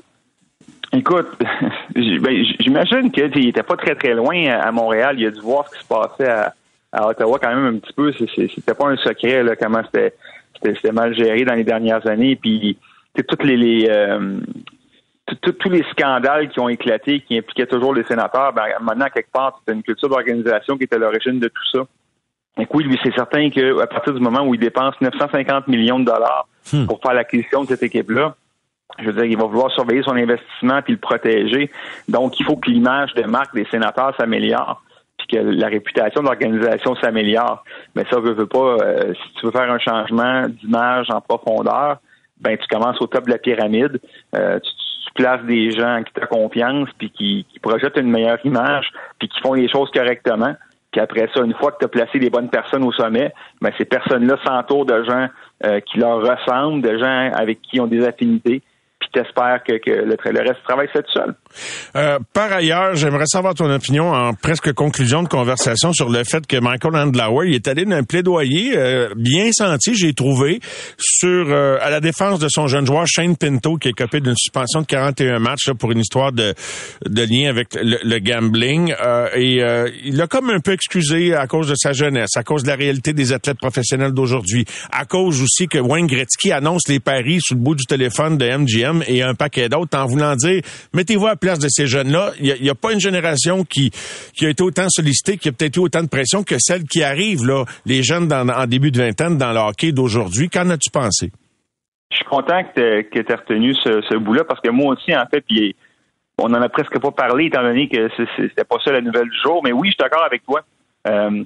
Écoute, ben, j'imagine qu'il était pas très très loin à Montréal. Il a dû voir ce qui se passait à, Ottawa quand même un petit peu. C'était pas un secret comment c'était mal géré dans les dernières années. Puis euh, tous les scandales qui ont éclaté, qui impliquaient toujours les sénateurs, maintenant, quelque part, c'était une culture d'organisation qui était à l'origine de tout ça. Donc oui, lui, c'est certain qu'à partir du moment où il dépense 950 millions de dollars hmm. pour faire l'acquisition de cette équipe-là, je veux dire, il va vouloir surveiller son investissement puis le protéger. Donc, il faut que l'image de marque des sénateurs s'améliore puis que la réputation de l'organisation s'améliore. Mais ça veut, veut pas, euh, si tu veux faire un changement d'image en profondeur, ben tu commences au top de la pyramide, euh, tu, places des gens qui te confiance puis qui, qui projettent une meilleure image puis qui font les choses correctement. Puis après ça, une fois que tu as placé les bonnes personnes au sommet, ben, ces personnes-là s'entourent de gens euh, qui leur ressemblent, de gens avec qui ont des affinités, puis que, que le, le, reste du travail seul. Euh, par ailleurs, j'aimerais savoir ton opinion en presque conclusion de conversation sur le fait que Michael Andlauer il est allé d'un plaidoyer euh, bien senti, j'ai trouvé, sur euh, à la défense de son jeune joueur Shane Pinto qui est copé d'une suspension de 41 matchs là, pour une histoire de, de lien avec le, gambling. et il l'a comme un peu excusé à cause de sa jeunesse, à cause de la réalité des athlètes professionnels d'aujourd'hui, à cause aussi que Wayne Gretzky annonce les paris sous le bout du téléphone de MGM et un paquet d'autres en voulant dire mettez-vous à place de ces jeunes-là. Il n'y a, pas une génération qui, a été autant sollicitée, qui a peut-être eu autant de pression que celle qui arrive, là, les jeunes en début de vingtaine dans le hockey d'aujourd'hui. Qu'en as-tu pensé? Je suis content que tu aies retenu ce, bout-là parce que moi aussi, en fait, on n'en a presque pas parlé étant donné que c'était pas ça la nouvelle du jour. Mais oui, je suis d'accord avec toi. Euh,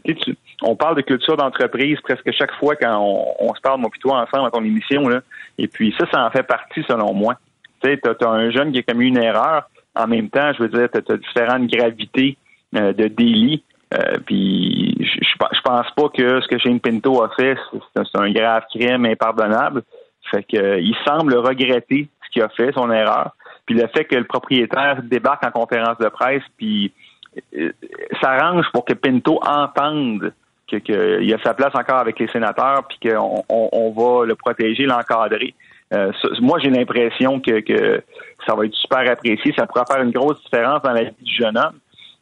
on parle de culture d'entreprise presque chaque fois quand on, se parle, moi toi, ensemble à ton émission. Là. Et puis ça, ça en fait partie selon moi. Tu sais, as, un jeune qui a commis une erreur. En même temps, je veux dire, tu as, différentes gravités euh, de délit. Euh, puis je, pense pas que ce que Shane Pinto a fait, c'est un grave crime impardonnable. Fait que il semble regretter ce qu'il a fait, son erreur. Puis le fait que le propriétaire débarque en conférence de presse, puis s'arrange pour que Pinto entende qu'il a sa place encore avec les sénateurs, puis qu'on on va le protéger, l'encadrer. Euh, moi, j'ai l'impression que, que, ça va être super apprécié. Ça pourra faire une grosse différence dans la vie du jeune homme.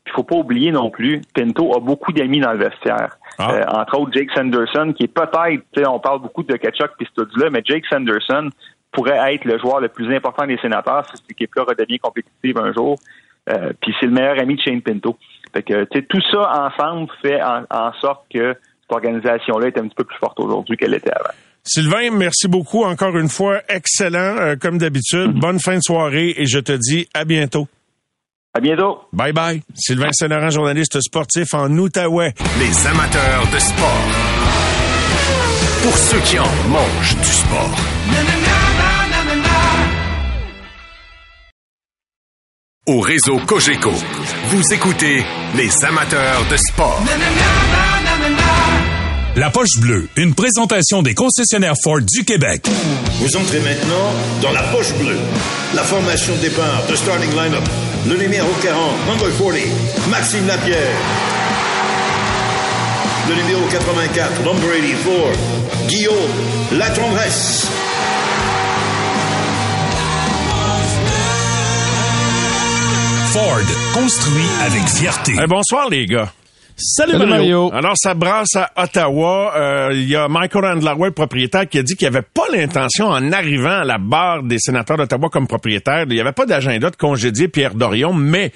Il faut pas oublier non plus, Pinto a beaucoup d'amis dans le vestiaire. Ah. Euh, entre autres, Jake Sanderson, qui est peut-être, on parle beaucoup de Ketchuk et là mais Jake Sanderson pourrait être le joueur le plus important des sénateurs si cette équipe-là redevient compétitive un jour. Euh, puis c'est le meilleur ami de Shane Pinto. Fait que, tu sais, tout ça ensemble fait en, en sorte que cette organisation-là est un petit peu plus forte aujourd'hui qu'elle était avant. Sylvain, merci beaucoup encore une fois. Excellent, euh, comme d'habitude. Mm-hmm. Bonne fin de soirée et je te dis à bientôt. À bientôt. Bye bye. Sylvain Saint-Laurent, journaliste sportif en Outaouais. Les amateurs de sport. Pour ceux qui en mangent du sport. Au réseau Cogeco, vous écoutez les amateurs de sport. La poche bleue, une présentation des concessionnaires Ford du Québec. Vous entrez maintenant dans la poche bleue. La formation de départ de starting lineup. Le numéro 40, number 40, Maxime Lapierre. Le numéro 84, number 84, Guillaume Latendresse. Ford, construit avec fierté. Bonsoir les gars. Salut, Mario. Alors, ça brasse à Ottawa. Euh, Il y a Michael Andlauer, propriétaire, qui a dit qu'il avait pas l'intention, en arrivant à la barre des sénateurs d'Ottawa comme propriétaire, il n'y avait pas d'agenda de congédier Pierre Dorion, mais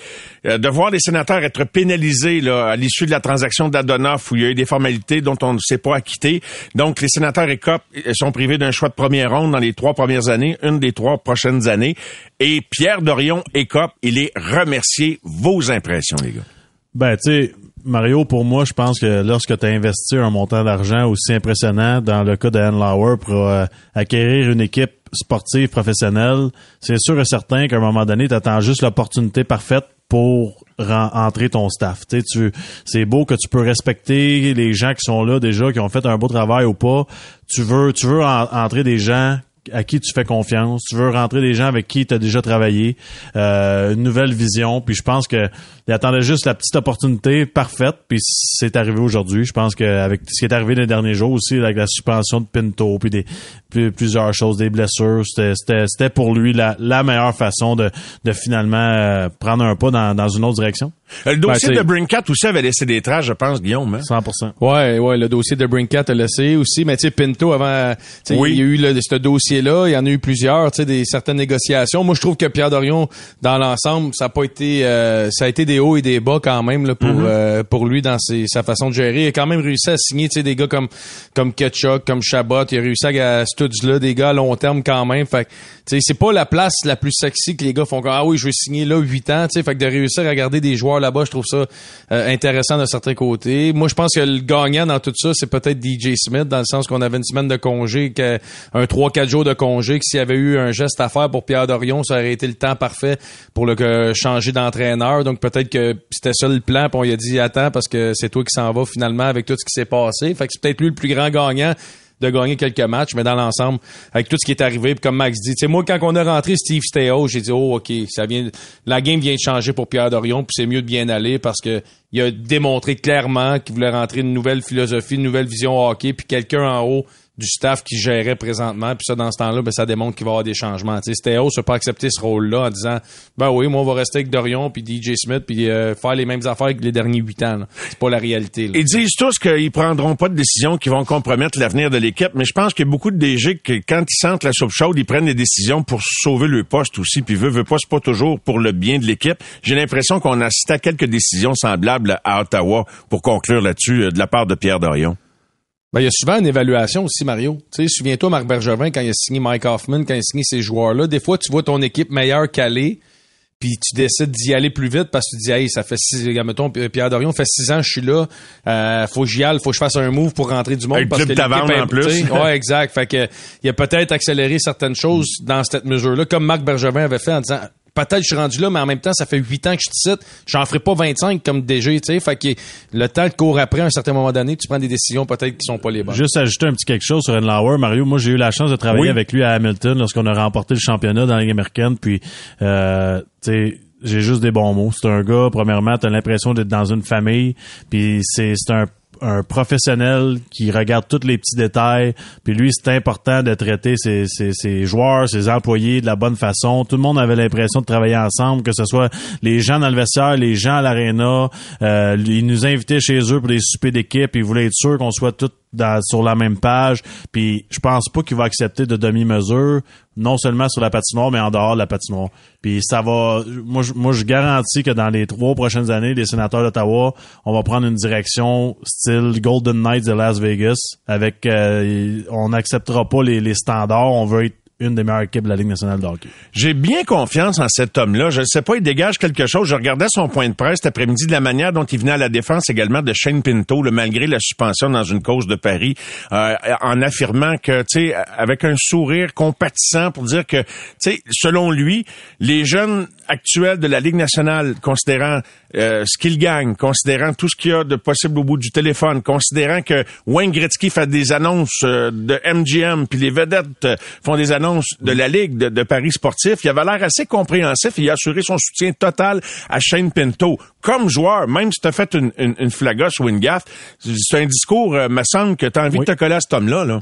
euh, de voir les sénateurs être pénalisés là, à l'issue de la transaction d'Adonoff, où il y a eu des formalités dont on ne s'est pas acquitté. Donc, les sénateurs écopent, sont privés d'un choix de première ronde dans les trois premières années, une des trois prochaines années. Et Pierre Dorion écope, il est remercié. Vos impressions, les gars? Ben, tu sais, Mario, pour moi, je pense que lorsque tu as investi un montant d'argent aussi impressionnant dans le cas de Ann Lauer pour euh, acquérir une équipe sportive professionnelle, c'est sûr et certain qu'à un moment donné, tu attends juste l'opportunité parfaite pour ren- entrer ton staff. Tu sais, tu, c'est beau que tu peux respecter les gens qui sont là déjà, qui ont fait un beau travail ou pas. Tu veux, tu veux en- entrer des gens à qui tu fais confiance, tu veux rentrer des gens avec qui tu as déjà travaillé, euh, une nouvelle vision, puis je pense que il attendait juste la petite opportunité parfaite, puis c'est arrivé aujourd'hui. Je pense qu'avec ce qui est arrivé les derniers jours aussi, avec la suspension de Pinto, puis des plus- plusieurs choses, des blessures, c'était pour lui la, la meilleure façon de, de finalement euh, prendre un pas dans, dans une autre direction. Le dossier Ben, de c'est- Brinkat aussi avait laissé des traces, je pense, Guillaume. Hein? 100%. Ouais, ouais, le dossier de Brinkat a laissé aussi, mais tu sais, Pinto avant, Oui. il y a eu le- ce dossier-là, il y en a eu plusieurs, tu sais, des certaines négociations. Moi, je trouve que Pierre Dorion, dans l'ensemble, ça a pas été, euh, ça a été des hauts et des bas quand même là, pour euh, pour lui dans ses, sa façon de gérer. Il a quand même réussi à signer, tu sais, des gars comme comme Ketchuk, comme Chabot. Il a réussi à, à là, des gars à long terme quand même. Fait que, tu sais, c'est pas la place la plus sexy que les gars font. Ah oui, je vais signer là 8 ans, tu sais. Fait que de réussir à garder des joueurs là-bas, je trouve ça euh, intéressant d'un certain côté. Moi, je pense que le gagnant dans tout ça, c'est peut-être DJ Smith, dans le sens qu'on avait une semaine de congé, un 3-4 jours de congé, que s'il y avait eu un geste à faire pour Pierre Dorion, ça aurait été le temps parfait pour le changer d'entraîneur. Donc peut-être que c'était ça le plan, puis on lui a dit attends parce que c'est toi qui s'en va finalement avec tout ce qui s'est passé. Fait que c'est peut-être lui le plus grand gagnant de gagner quelques matchs, mais dans l'ensemble, avec tout ce qui est arrivé, comme Max dit, tu moi, quand on a rentré Steve Steo, j'ai dit, oh, OK, ça vient, la game vient de changer pour Pierre Dorion, puis c'est mieux de bien aller parce que il a démontré clairement qu'il voulait rentrer une nouvelle philosophie, une nouvelle vision hockey, puis quelqu'un en haut du staff qui gérait présentement, puis ça, dans ce temps-là, ben, ça démontre qu'il va y avoir des changements. Tu sais, Steo n'a pas accepté ce rôle-là en disant, ben oui, moi, on va rester avec Dorion, puis DJ Smith, puis euh, faire les mêmes affaires que les derniers huit ans. C'est pas la réalité. là. Ils disent tous qu'ils prendront pas de décisions qui vont compromettre l'avenir de l'équipe, mais je pense qu'il y a beaucoup de DG que quand ils sentent la soupe chaude, ils prennent des décisions pour sauver le poste aussi, puis veut, veut pas, c'est pas toujours pour le bien de l'équipe. J'ai l'impression qu'on a assisté à quelques décisions semblables à Ottawa pour conclure là-dessus euh, de la part de Pierre Dorion. Ben, il y a souvent une évaluation aussi, Mario. Tu sais, souviens-toi, Marc Bergevin, quand il a signé Mike Hoffman, quand il a signé ces joueurs-là, des fois, tu vois ton équipe meilleure qu'aller, puis tu décides d'y aller plus vite parce que tu dis, hey, ça fait six, mettons, Pierre Dorion fait six ans je suis là, euh, faut que j'y aille, faut que je fasse un move pour rentrer du monde. Avec parce Club que en plus. Ouais, exact. Fait que, il a peut-être accéléré certaines choses dans cette mesure-là, comme Marc Bergevin avait fait en disant, peut-être je suis rendu là, mais en même temps, ça fait huit ans que je te cite, j'en ferai pas 25 comme DG, tu sais. Fait que le temps de court après, à un certain moment donné, tu prends des décisions peut-être qui sont pas les bonnes. Juste ajouter un petit quelque chose sur Lauer. Mario, moi, j'ai eu la chance de travailler Oui. avec lui à Hamilton lorsqu'on a remporté le championnat dans la Ligue américaine. Puis, euh, tu sais, j'ai juste des bons mots. C'est un gars, premièrement, t'as l'impression d'être dans une famille. Puis c'est c'est un un professionnel qui regarde tous les petits détails. Puis lui, c'est important de traiter ses, ses, joueurs, ses employés de la bonne façon. Tout le monde avait l'impression de travailler ensemble, que ce soit les gens dans le vestiaire, les gens à l'aréna. Euh, il nous invitait chez eux pour des soupers d'équipe. Il voulait être sûr qu'on soit tous sur la même page. Puis je pense pas qu'il va accepter de demi-mesure, non seulement sur la patinoire, mais en dehors de la patinoire. Puis ça va. Moi, je, moi, je garantis que dans les trois prochaines années, les sénateurs d'Ottawa, on va prendre une direction style Golden Knights de Las Vegas. Avec, euh, on n'acceptera pas les, les standards. On veut être J'ai bien confiance en cet homme-là. Je ne sais pas, il dégage quelque chose. Je regardais son point de presse cet après-midi de la manière dont il venait à la défense également de Shane Pinto, le, malgré la suspension dans une cause de Paris, euh, en affirmant que, tu sais, avec un sourire compatissant pour dire que, tu sais, selon lui, les jeunes actuels de la Ligue nationale, considérant euh, ce qu'ils gagnent, considérant tout ce qu'il y a de possible au bout du téléphone, considérant que Wayne Gretzky fait des annonces euh, de MGM, puis les vedettes font des annonces de la Ligue de, Paris sportif, il avait l'air assez compréhensif et il a assuré son soutien total à Shane Pinto. Comme joueur, même si tu as fait une, une, une flagoche ou une gaffe, c'est un discours, euh, me semble, que tu as envie de te coller à cet homme-là. Là.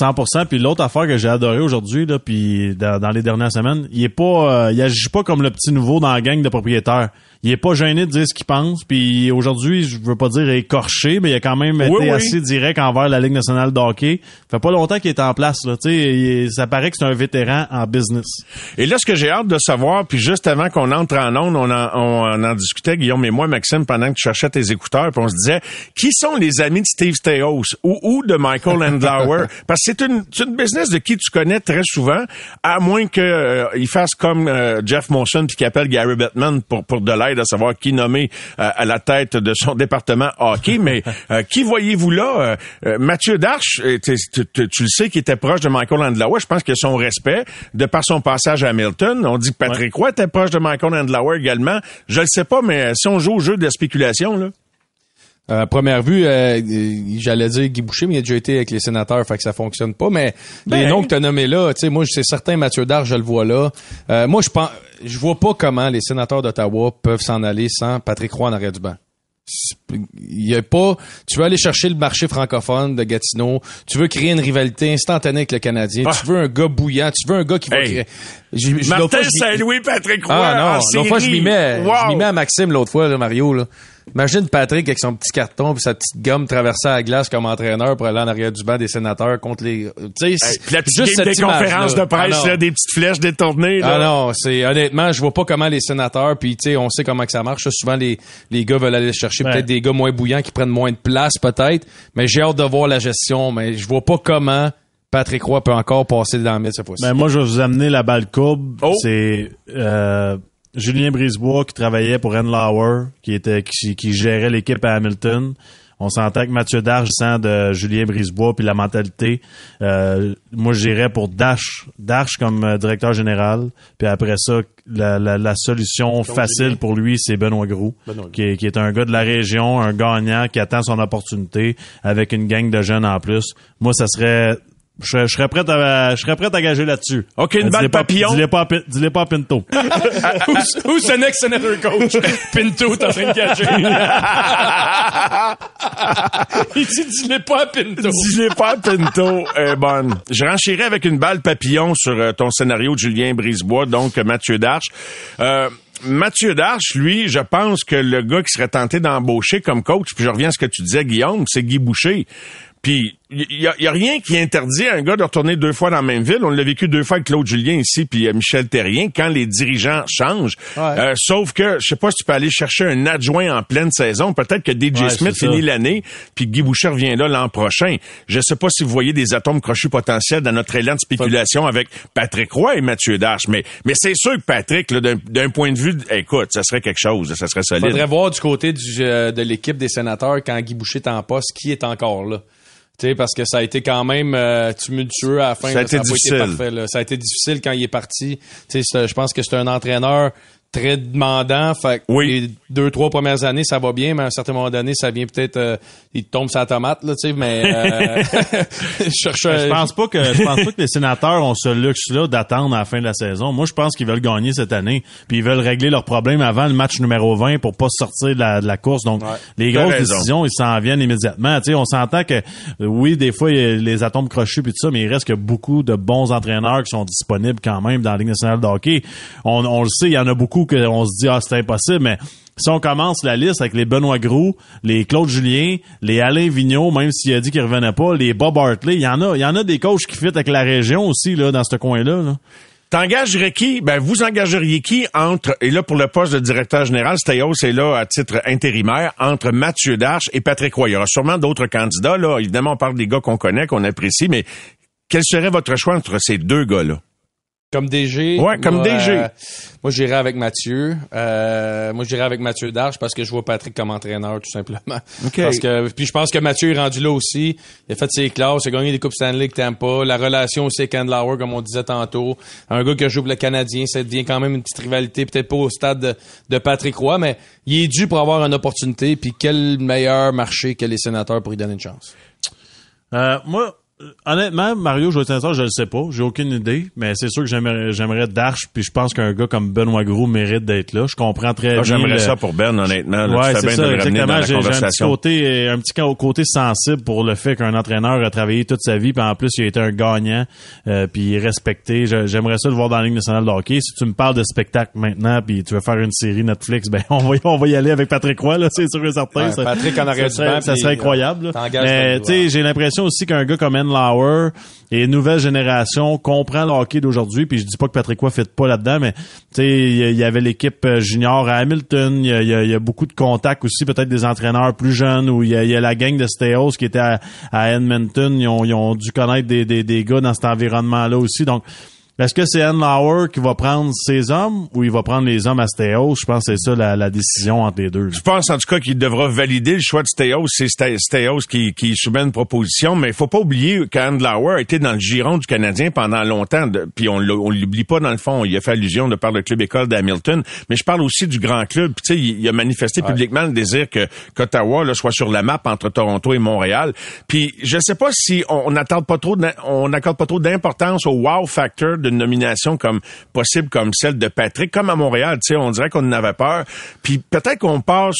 100%. Puis l'autre affaire que j'ai adoré aujourd'hui, là, puis dans, les dernières semaines, il est pas, euh, il agit pas comme le petit nouveau dans la gang de propriétaires il est pas gêné de dire ce qu'il pense. Puis aujourd'hui, je veux pas dire écorché, mais il a quand même été assez direct envers la Ligue nationale de hockey. Fait pas longtemps qu'il est en place. Là. sais, ça paraît que c'est un vétéran en business. Et là, ce que j'ai hâte de savoir, puis juste avant qu'on entre en ondes, on en, on en discutait, Guillaume et moi, Maxime, pendant que tu cherchais tes écouteurs, puis on se disait, qui sont les amis de Steve Steos ou, ou de Michael Landauer? Parce que c'est une, une business de qui tu connais très souvent, à moins qu'il euh, il fasse comme euh, Jeff Monson puis qu'il appelle Gary Bettman pour, pour de l'aide de savoir qui nommer euh, à la tête de son département hockey. Mais euh, qui voyez-vous là? Euh, Mathieu Darche, tu, le sais, qui était proche de Michael Andlauer. Je pense que son respect, de par son passage à Hamilton, on dit que Patrick Roy était proche de Michael Andlauer également. Je le sais pas, mais si on joue au jeu de la spéculation, là. À première vue, j'allais dire Guy Boucher, mais il a déjà été avec les sénateurs, fait que ça fonctionne pas. Mais les ben. noms que tu as nommés là, tu sais, moi, c'est certain, Mathieu Darche, je le vois là. moi, je pense je vois pas comment les sénateurs d'Ottawa peuvent s'en aller sans Patrick Roy en arrière du banc. Il y a pas. Tu veux aller chercher le marché francophone de Gatineau. Tu veux créer une rivalité instantanée avec le Canadien. Tu ah. veux un gars bouillant. Tu veux un gars qui va créer. Martin Saint-Louis, Patrick Roy. Ah non. L'autre fois, je m'y mets. Je m'y mets à Maxime l'autre fois, là, Mario. Là. Imagine Patrick avec son petit carton et sa petite gomme traverser la glace comme entraîneur pour aller en arrière du banc des sénateurs contre les. Tu sais, la petite juste des conférences de presse, ah, là, des petites flèches détournées. Là. Ah non, c'est honnêtement, je vois pas comment les sénateurs, puis tu sais, on sait comment que ça marche. Souvent, les, les gars veulent aller chercher peut-être des gars moins bouillants qui prennent moins de place, peut-être. Mais j'ai hâte de voir la gestion. Mais je vois pas comment Patrick Roy peut encore passer dans le mille cette fois-ci. Ben moi, je vais vous amener la balle courbe. Oh. C'est euh, Julien Brisebois qui travaillait pour Enlauer, qui était qui, qui gérait l'équipe à Hamilton. On s'entend que Mathieu Darche sent de Julien Brisebois puis la mentalité. Euh, moi, j'irais pour Dash, Darche comme euh, directeur général. Puis après ça, la, la, solution facile pour lui, c'est Benoît Groux, Qui, est, qui est un gars de la région, un gagnant qui attend son opportunité avec une gang de jeunes en plus. Moi, ça serait je, serais prêt à, je serais prêt à gager là-dessus. OK, une balle papillon. Dis-les pas, dis pas à Pinto. who's, the next senator coach? Pinto, train de gager. Il dit, dis-les pas à Pinto. Dis-les pas à Pinto. Eh, bonne. Je renchirai avec une balle papillon sur euh, ton scénario de Julien Brisebois, donc Mathieu Darche. Euh, Mathieu Darche, lui, je pense que le gars qui serait tenté d'embaucher comme coach, puis je reviens à ce que tu disais, Guillaume, c'est Guy Boucher. Puis il y a, y a, rien qui interdit à un gars de retourner deux fois dans la même ville. On l'a vécu deux fois avec Claude Julien ici puis euh, Michel Terrien quand les dirigeants changent. Euh, sauf que je sais pas si tu peux aller chercher un adjoint en pleine saison. Peut-être que DJ Smith finit l'année puis Guy Boucher revient là l'an prochain. Je sais pas si vous voyez des atomes crochus potentiels dans notre élan de spéculation avec Patrick Roy et Mathieu Darche. Mais mais c'est sûr que Patrick, d'un point de vue, écoute, ça serait quelque chose, ça serait solide. Faudrait voir du côté du, euh, de l'équipe des sénateurs quand Guy Boucher est en poste, qui est encore là parce que ça a été quand même euh, tumultueux à la fin. Ça a été difficile. Ça a été difficile quand il est parti. je pense que c'est un entraîneur très demandant. Fait que Oui. les deux, trois premières années, ça va bien, mais à un certain moment donné, ça vient peut-être, euh, il tombe sur la tomate, là, tu sais, mais, euh, je cherche Je un- pense pas que je pense pas que les sénateurs ont ce luxe-là d'attendre à la fin de la saison. Moi, je pense qu'ils veulent gagner cette année, puis ils veulent régler leurs problèmes avant le match numéro 20 pour pas sortir de la, de la course. Donc, les grosses raison. décisions, ils s'en viennent immédiatement. Tu sais, on s'entend que oui, des fois il y a les atomes crochus puis tout ça, mais il reste que beaucoup de bons entraîneurs qui sont disponibles quand même dans la Ligue nationale de hockey. On, on le sait, il y en a beaucoup que on se dit ah c'est impossible, mais si on commence la liste avec les Benoît Gros, les Claude Julien, les Alain Vigneault, même s'il a dit qu'il revenait pas, les Bob Hartley, il y en a, il y en a des coachs qui fit avec la région aussi là dans ce coin-là. Là. T'engagerais qui? Ben, vous engageriez qui entre, et là, pour le poste de directeur général, Steos est là à titre intérimaire, entre Mathieu Darche et Patrick Roy. Il y aura sûrement d'autres candidats, là. Évidemment, on parle des gars qu'on connaît, qu'on apprécie, mais quel serait votre choix entre ces deux gars-là? Comme DG. Ouais, comme moi, DG. euh, moi, j'irai avec Mathieu. Euh, moi, j'irai avec Mathieu Darche parce que je vois Patrick comme entraîneur, tout simplement. OK. Parce que, puis je pense que Mathieu est rendu là aussi. Il a fait ses classes, il a gagné des Coupes Stanley que t'aimes pas. La relation aussi avec Lauer, comme on disait tantôt. Un gars qui joue pour le Canadien, ça devient quand même une petite rivalité, peut-être pas au stade de, de Patrick Roy, mais il est dû pour avoir une opportunité. Puis quel meilleur marché que les sénateurs pour lui donner une chance? Euh, moi, honnêtement, Mario, je vais sincère, je le sais pas. J'ai aucune idée. Mais c'est sûr que j'aimerais, j'aimerais Darche, puis je pense qu'un gars comme Benoît Gros mérite d'être là. Je comprends très Moi, bien. j'aimerais le- ça pour Ben, honnêtement. là. Ouais, c'est bien ça, de le ramener dans exactement. la J'ai j'ai un petit côté, un petit côté sensible pour le fait qu'un entraîneur a travaillé toute sa vie, puis en plus il a été un gagnant, euh, puis il est respecté. Je- J'aimerais ça le voir dans la Ligue nationale de hockey. Si tu me parles de spectacle maintenant, puis tu veux faire une série Netflix, ben on va, on va y aller avec Patrick Roy, là, c'est sûr et certain. Ouais, Ça- Patrick en arrière ça serait, ça serait euh, incroyable. Mais tu sais, j'ai l'impression aussi qu'un gars comme Lauer et nouvelle génération comprend le hockey d'aujourd'hui. Puis je dis pas que Patrick Roy fait pas là-dedans, mais tu sais, il y avait l'équipe euh, junior à Hamilton. Il y a, beaucoup de contacts aussi, peut-être des entraîneurs plus jeunes. Ou il y a, la gang de Steos qui était à, Edmonton. Ils ont, ont dû connaître des, des, des gars dans cet environnement-là aussi. Donc est-ce que c'est Ann Lauer qui va prendre ses hommes ou il va prendre les hommes à Steos? Je pense que c'est ça la, la décision entre les deux. là. Je pense en tout cas qu'il devra valider le choix de Steos. C'est Ste- Steos qui, qui soumet une proposition, mais il faut pas oublier qu'Andlauer a été dans le giron du Canadien pendant longtemps. de- puis on l'oublie pas dans le fond. Il a fait allusion de par le club école d'Hamilton, mais je parle aussi du grand club. Puis, Tu sais, il, il a manifesté publiquement le désir que qu'Ottawa là, soit sur la map entre Toronto et Montréal. Puis je sais pas si on on n'accorde pas trop d'im- on n'accorde pas trop d'importance au wow factor d'une nomination comme possible comme celle de Patrick, comme à Montréal. Tu sais, on dirait qu'on en avait peur. Puis peut-être qu'on passe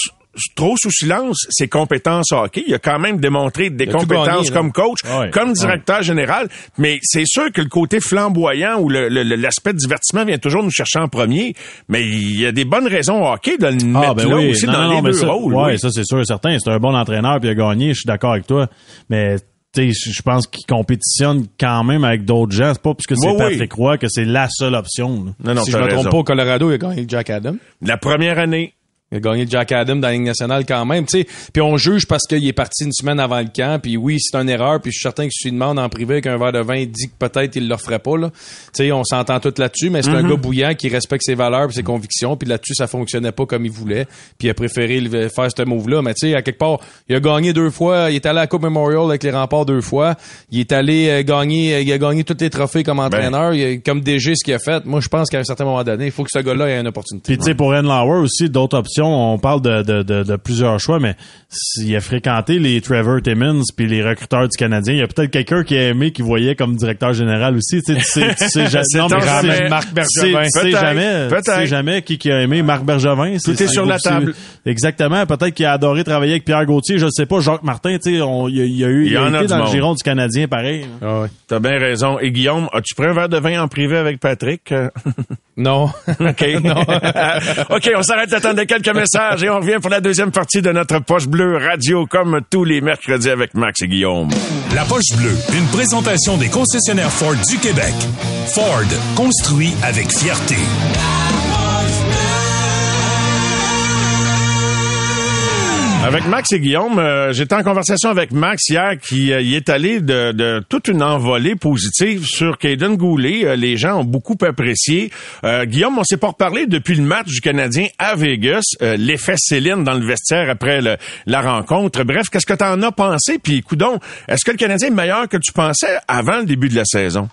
trop sous silence ses compétences hockey. Il a quand même démontré des compétences gagné, là. comme coach, comme directeur général. Mais c'est sûr que le côté flamboyant ou l'aspect divertissement vient toujours nous chercher en premier. Mais il y a des bonnes raisons au hockey de le mettre là aussi Ah, ben Non, dans non, les deux ça, rôles. Ouais, oui. ça c'est sûr et certain. C'est un bon entraîneur puis il a gagné, je suis d'accord avec toi. Mais je je pense qu'il compétitionne quand même avec d'autres gens. C'est pas parce que c'est Oui, oui. Patrick Roy que c'est la seule option. là. Non, non, si je me trompe pas, au Colorado, il a gagné Jack Adam. La première année, Il a gagné Jack Adam dans la Ligue nationale quand même, tu sais. Puis on juge parce qu'il est parti une semaine avant le camp, puis oui, c'est une erreur, puis je suis certain que si tu lui demandes en privé avec un verre de vin, il dit que peut-être il le ferait pas, là. Tu sais, on s'entend tout là-dessus, mais c'est un gars bouillant qui respecte ses valeurs puis ses convictions, puis là-dessus, ça fonctionnait pas comme il voulait, puis il a préféré le- faire ce move-là. Mais tu sais, à quelque part, il a gagné deux fois, il est allé à la Coupe Memorial avec les remparts deux fois, il est allé euh, gagner, il a gagné tous les trophées comme entraîneur, il a- comme DG ce qu'il a fait. Moi, je pense qu'à un certain moment donné, il faut que ce gars-là ait une opportunité. Puis tu sais, pour Lauer aussi, d'autres options, on parle de, de, de, de plusieurs choix, mais s'il a fréquenté les Trevor Timmons puis les recruteurs du Canadien, il y a peut-être quelqu'un qui a aimé, qui voyait comme directeur général aussi. Tu sais, tu sais, tu sais, ja- non, mais ton tu sais- jamais. Marc Bergevin. tu sais jamais, tu sais jamais qui, qui a aimé Marc Bergevin. Tout est sur la aussi- table. Exactement. Peut-être qu'il a adoré travailler avec Pierre Gauthier. Je ne sais pas. Jacques Martin, tu sais, on- il y a, il y a eu, Il y il a été du dans le giron du Canadien, pareil. Ah ouais. t'as bien raison. Et Guillaume, as-tu pris un verre de vin en privé avec Patrick? Non. OK. OK, on s'arrête d'attendre quelques messages et on revient pour la deuxième partie de notre poche bleue radio comme tous les mercredis avec Max et Guillaume. La poche bleue, une présentation des concessionnaires Ford du Québec. Ford, construit avec fierté. Avec Max et Guillaume, euh, j'étais en conversation avec Max hier qui euh, y est allé de, toute une envolée positive sur Caden Goulet. Euh, les gens ont beaucoup apprécié. Euh, Guillaume, on s'est pas reparlé depuis le match du Canadien à Vegas. Euh, L'effet Céline dans le vestiaire après la rencontre. Bref, qu'est-ce que tu en as pensé? Puis, coudon, est-ce que le Canadien est meilleur que tu pensais avant le début de la saison?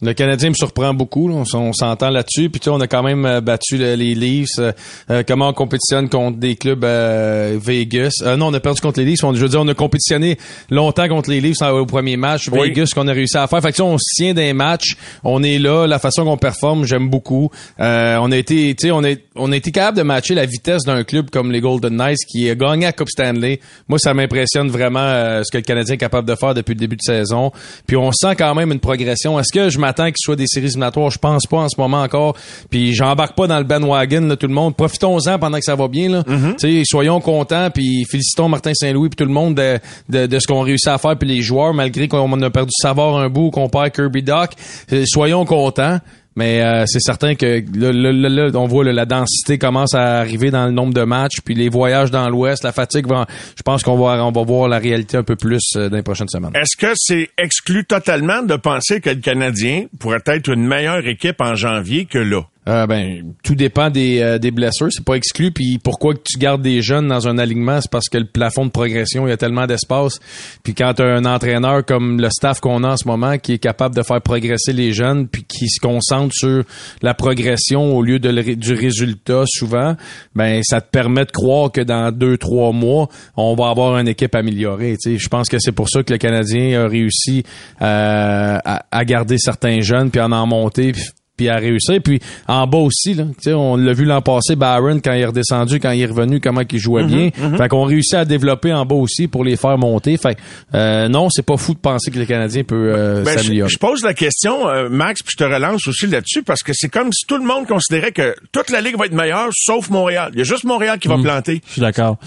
Le Canadien me surprend beaucoup, là. on, on s'entend là-dessus. Puis tu sais, on a quand même euh, battu le- les Leafs. euh, euh, comment on compétitionne contre des clubs euh, Vegas? Euh, Non, on a perdu contre les Leafs. On, je veux dire, on a compétitionné longtemps contre les Leafs euh, au premier match. Oui. Vegas qu'on a réussi à faire. Fait que tu sais, on se tient des matchs. On est là. La façon qu'on performe, j'aime beaucoup. Euh, on a été, tu sais, on est, on a été capable de matcher la vitesse d'un club comme les Golden Knights qui a gagné à Coupe Stanley. Moi, ça m'impressionne vraiment ce que le Canadien est capable de faire depuis le début de saison. Puis on sent quand même une progression. Est-ce que je m'attends qu'il soit des séries éliminatoires? Je pense pas en ce moment encore. Puis j'embarque pas dans le bandwagon, là, tout le monde. Profitons-en pendant que ça va bien. Là. Sais, soyons contents. Puis félicitons Martin Saint-Louis puis tout le monde de, de, de ce qu'on réussit à faire. Puis les joueurs, malgré qu'on a perdu savoir un bout, qu'on perd Kirby Doc. euh, soyons contents. Mais euh, c'est certain que là, là, là, on voit la densité commence à arriver dans le nombre de matchs, puis les voyages dans l'Ouest, la fatigue. je pense qu'on va on va voir la réalité un peu plus euh, dans les prochaines semaines. Est-ce que c'est exclu totalement de penser que le Canadien pourrait être une meilleure équipe en janvier que là? Euh, ben, tout dépend des, euh, des blessures, c'est pas exclu. Puis pourquoi que tu gardes des jeunes dans un alignement, c'est parce que le plafond de progression, il y a tellement d'espace. Puis quand tu as un entraîneur comme le staff qu'on a en ce moment, qui est capable de faire progresser les jeunes, puis qui se concentre sur la progression au lieu de du résultat souvent, ben ça te permet de croire que dans deux trois mois, on va avoir une équipe améliorée. tu sais. Je pense que c'est pour ça que le Canadien a réussi euh, à, garder certains jeunes puis à en monter. Puis à réussir. Puis en bas aussi, là, tu sais, on l'a vu l'an passé, Barron, quand il est redescendu, quand il est revenu, comment il jouait bien. Fait qu'on réussit à développer en bas aussi pour les faire monter. Fait que, euh, non, c'est pas fou de penser que le Canadien peut euh, Ben, je, s'améliorer. je pose la question, euh, Max, puis je te relance aussi là-dessus, parce que c'est comme si tout le monde considérait que toute la Ligue va être meilleure, sauf Montréal. Il y a juste Montréal qui va planter. Je suis d'accord.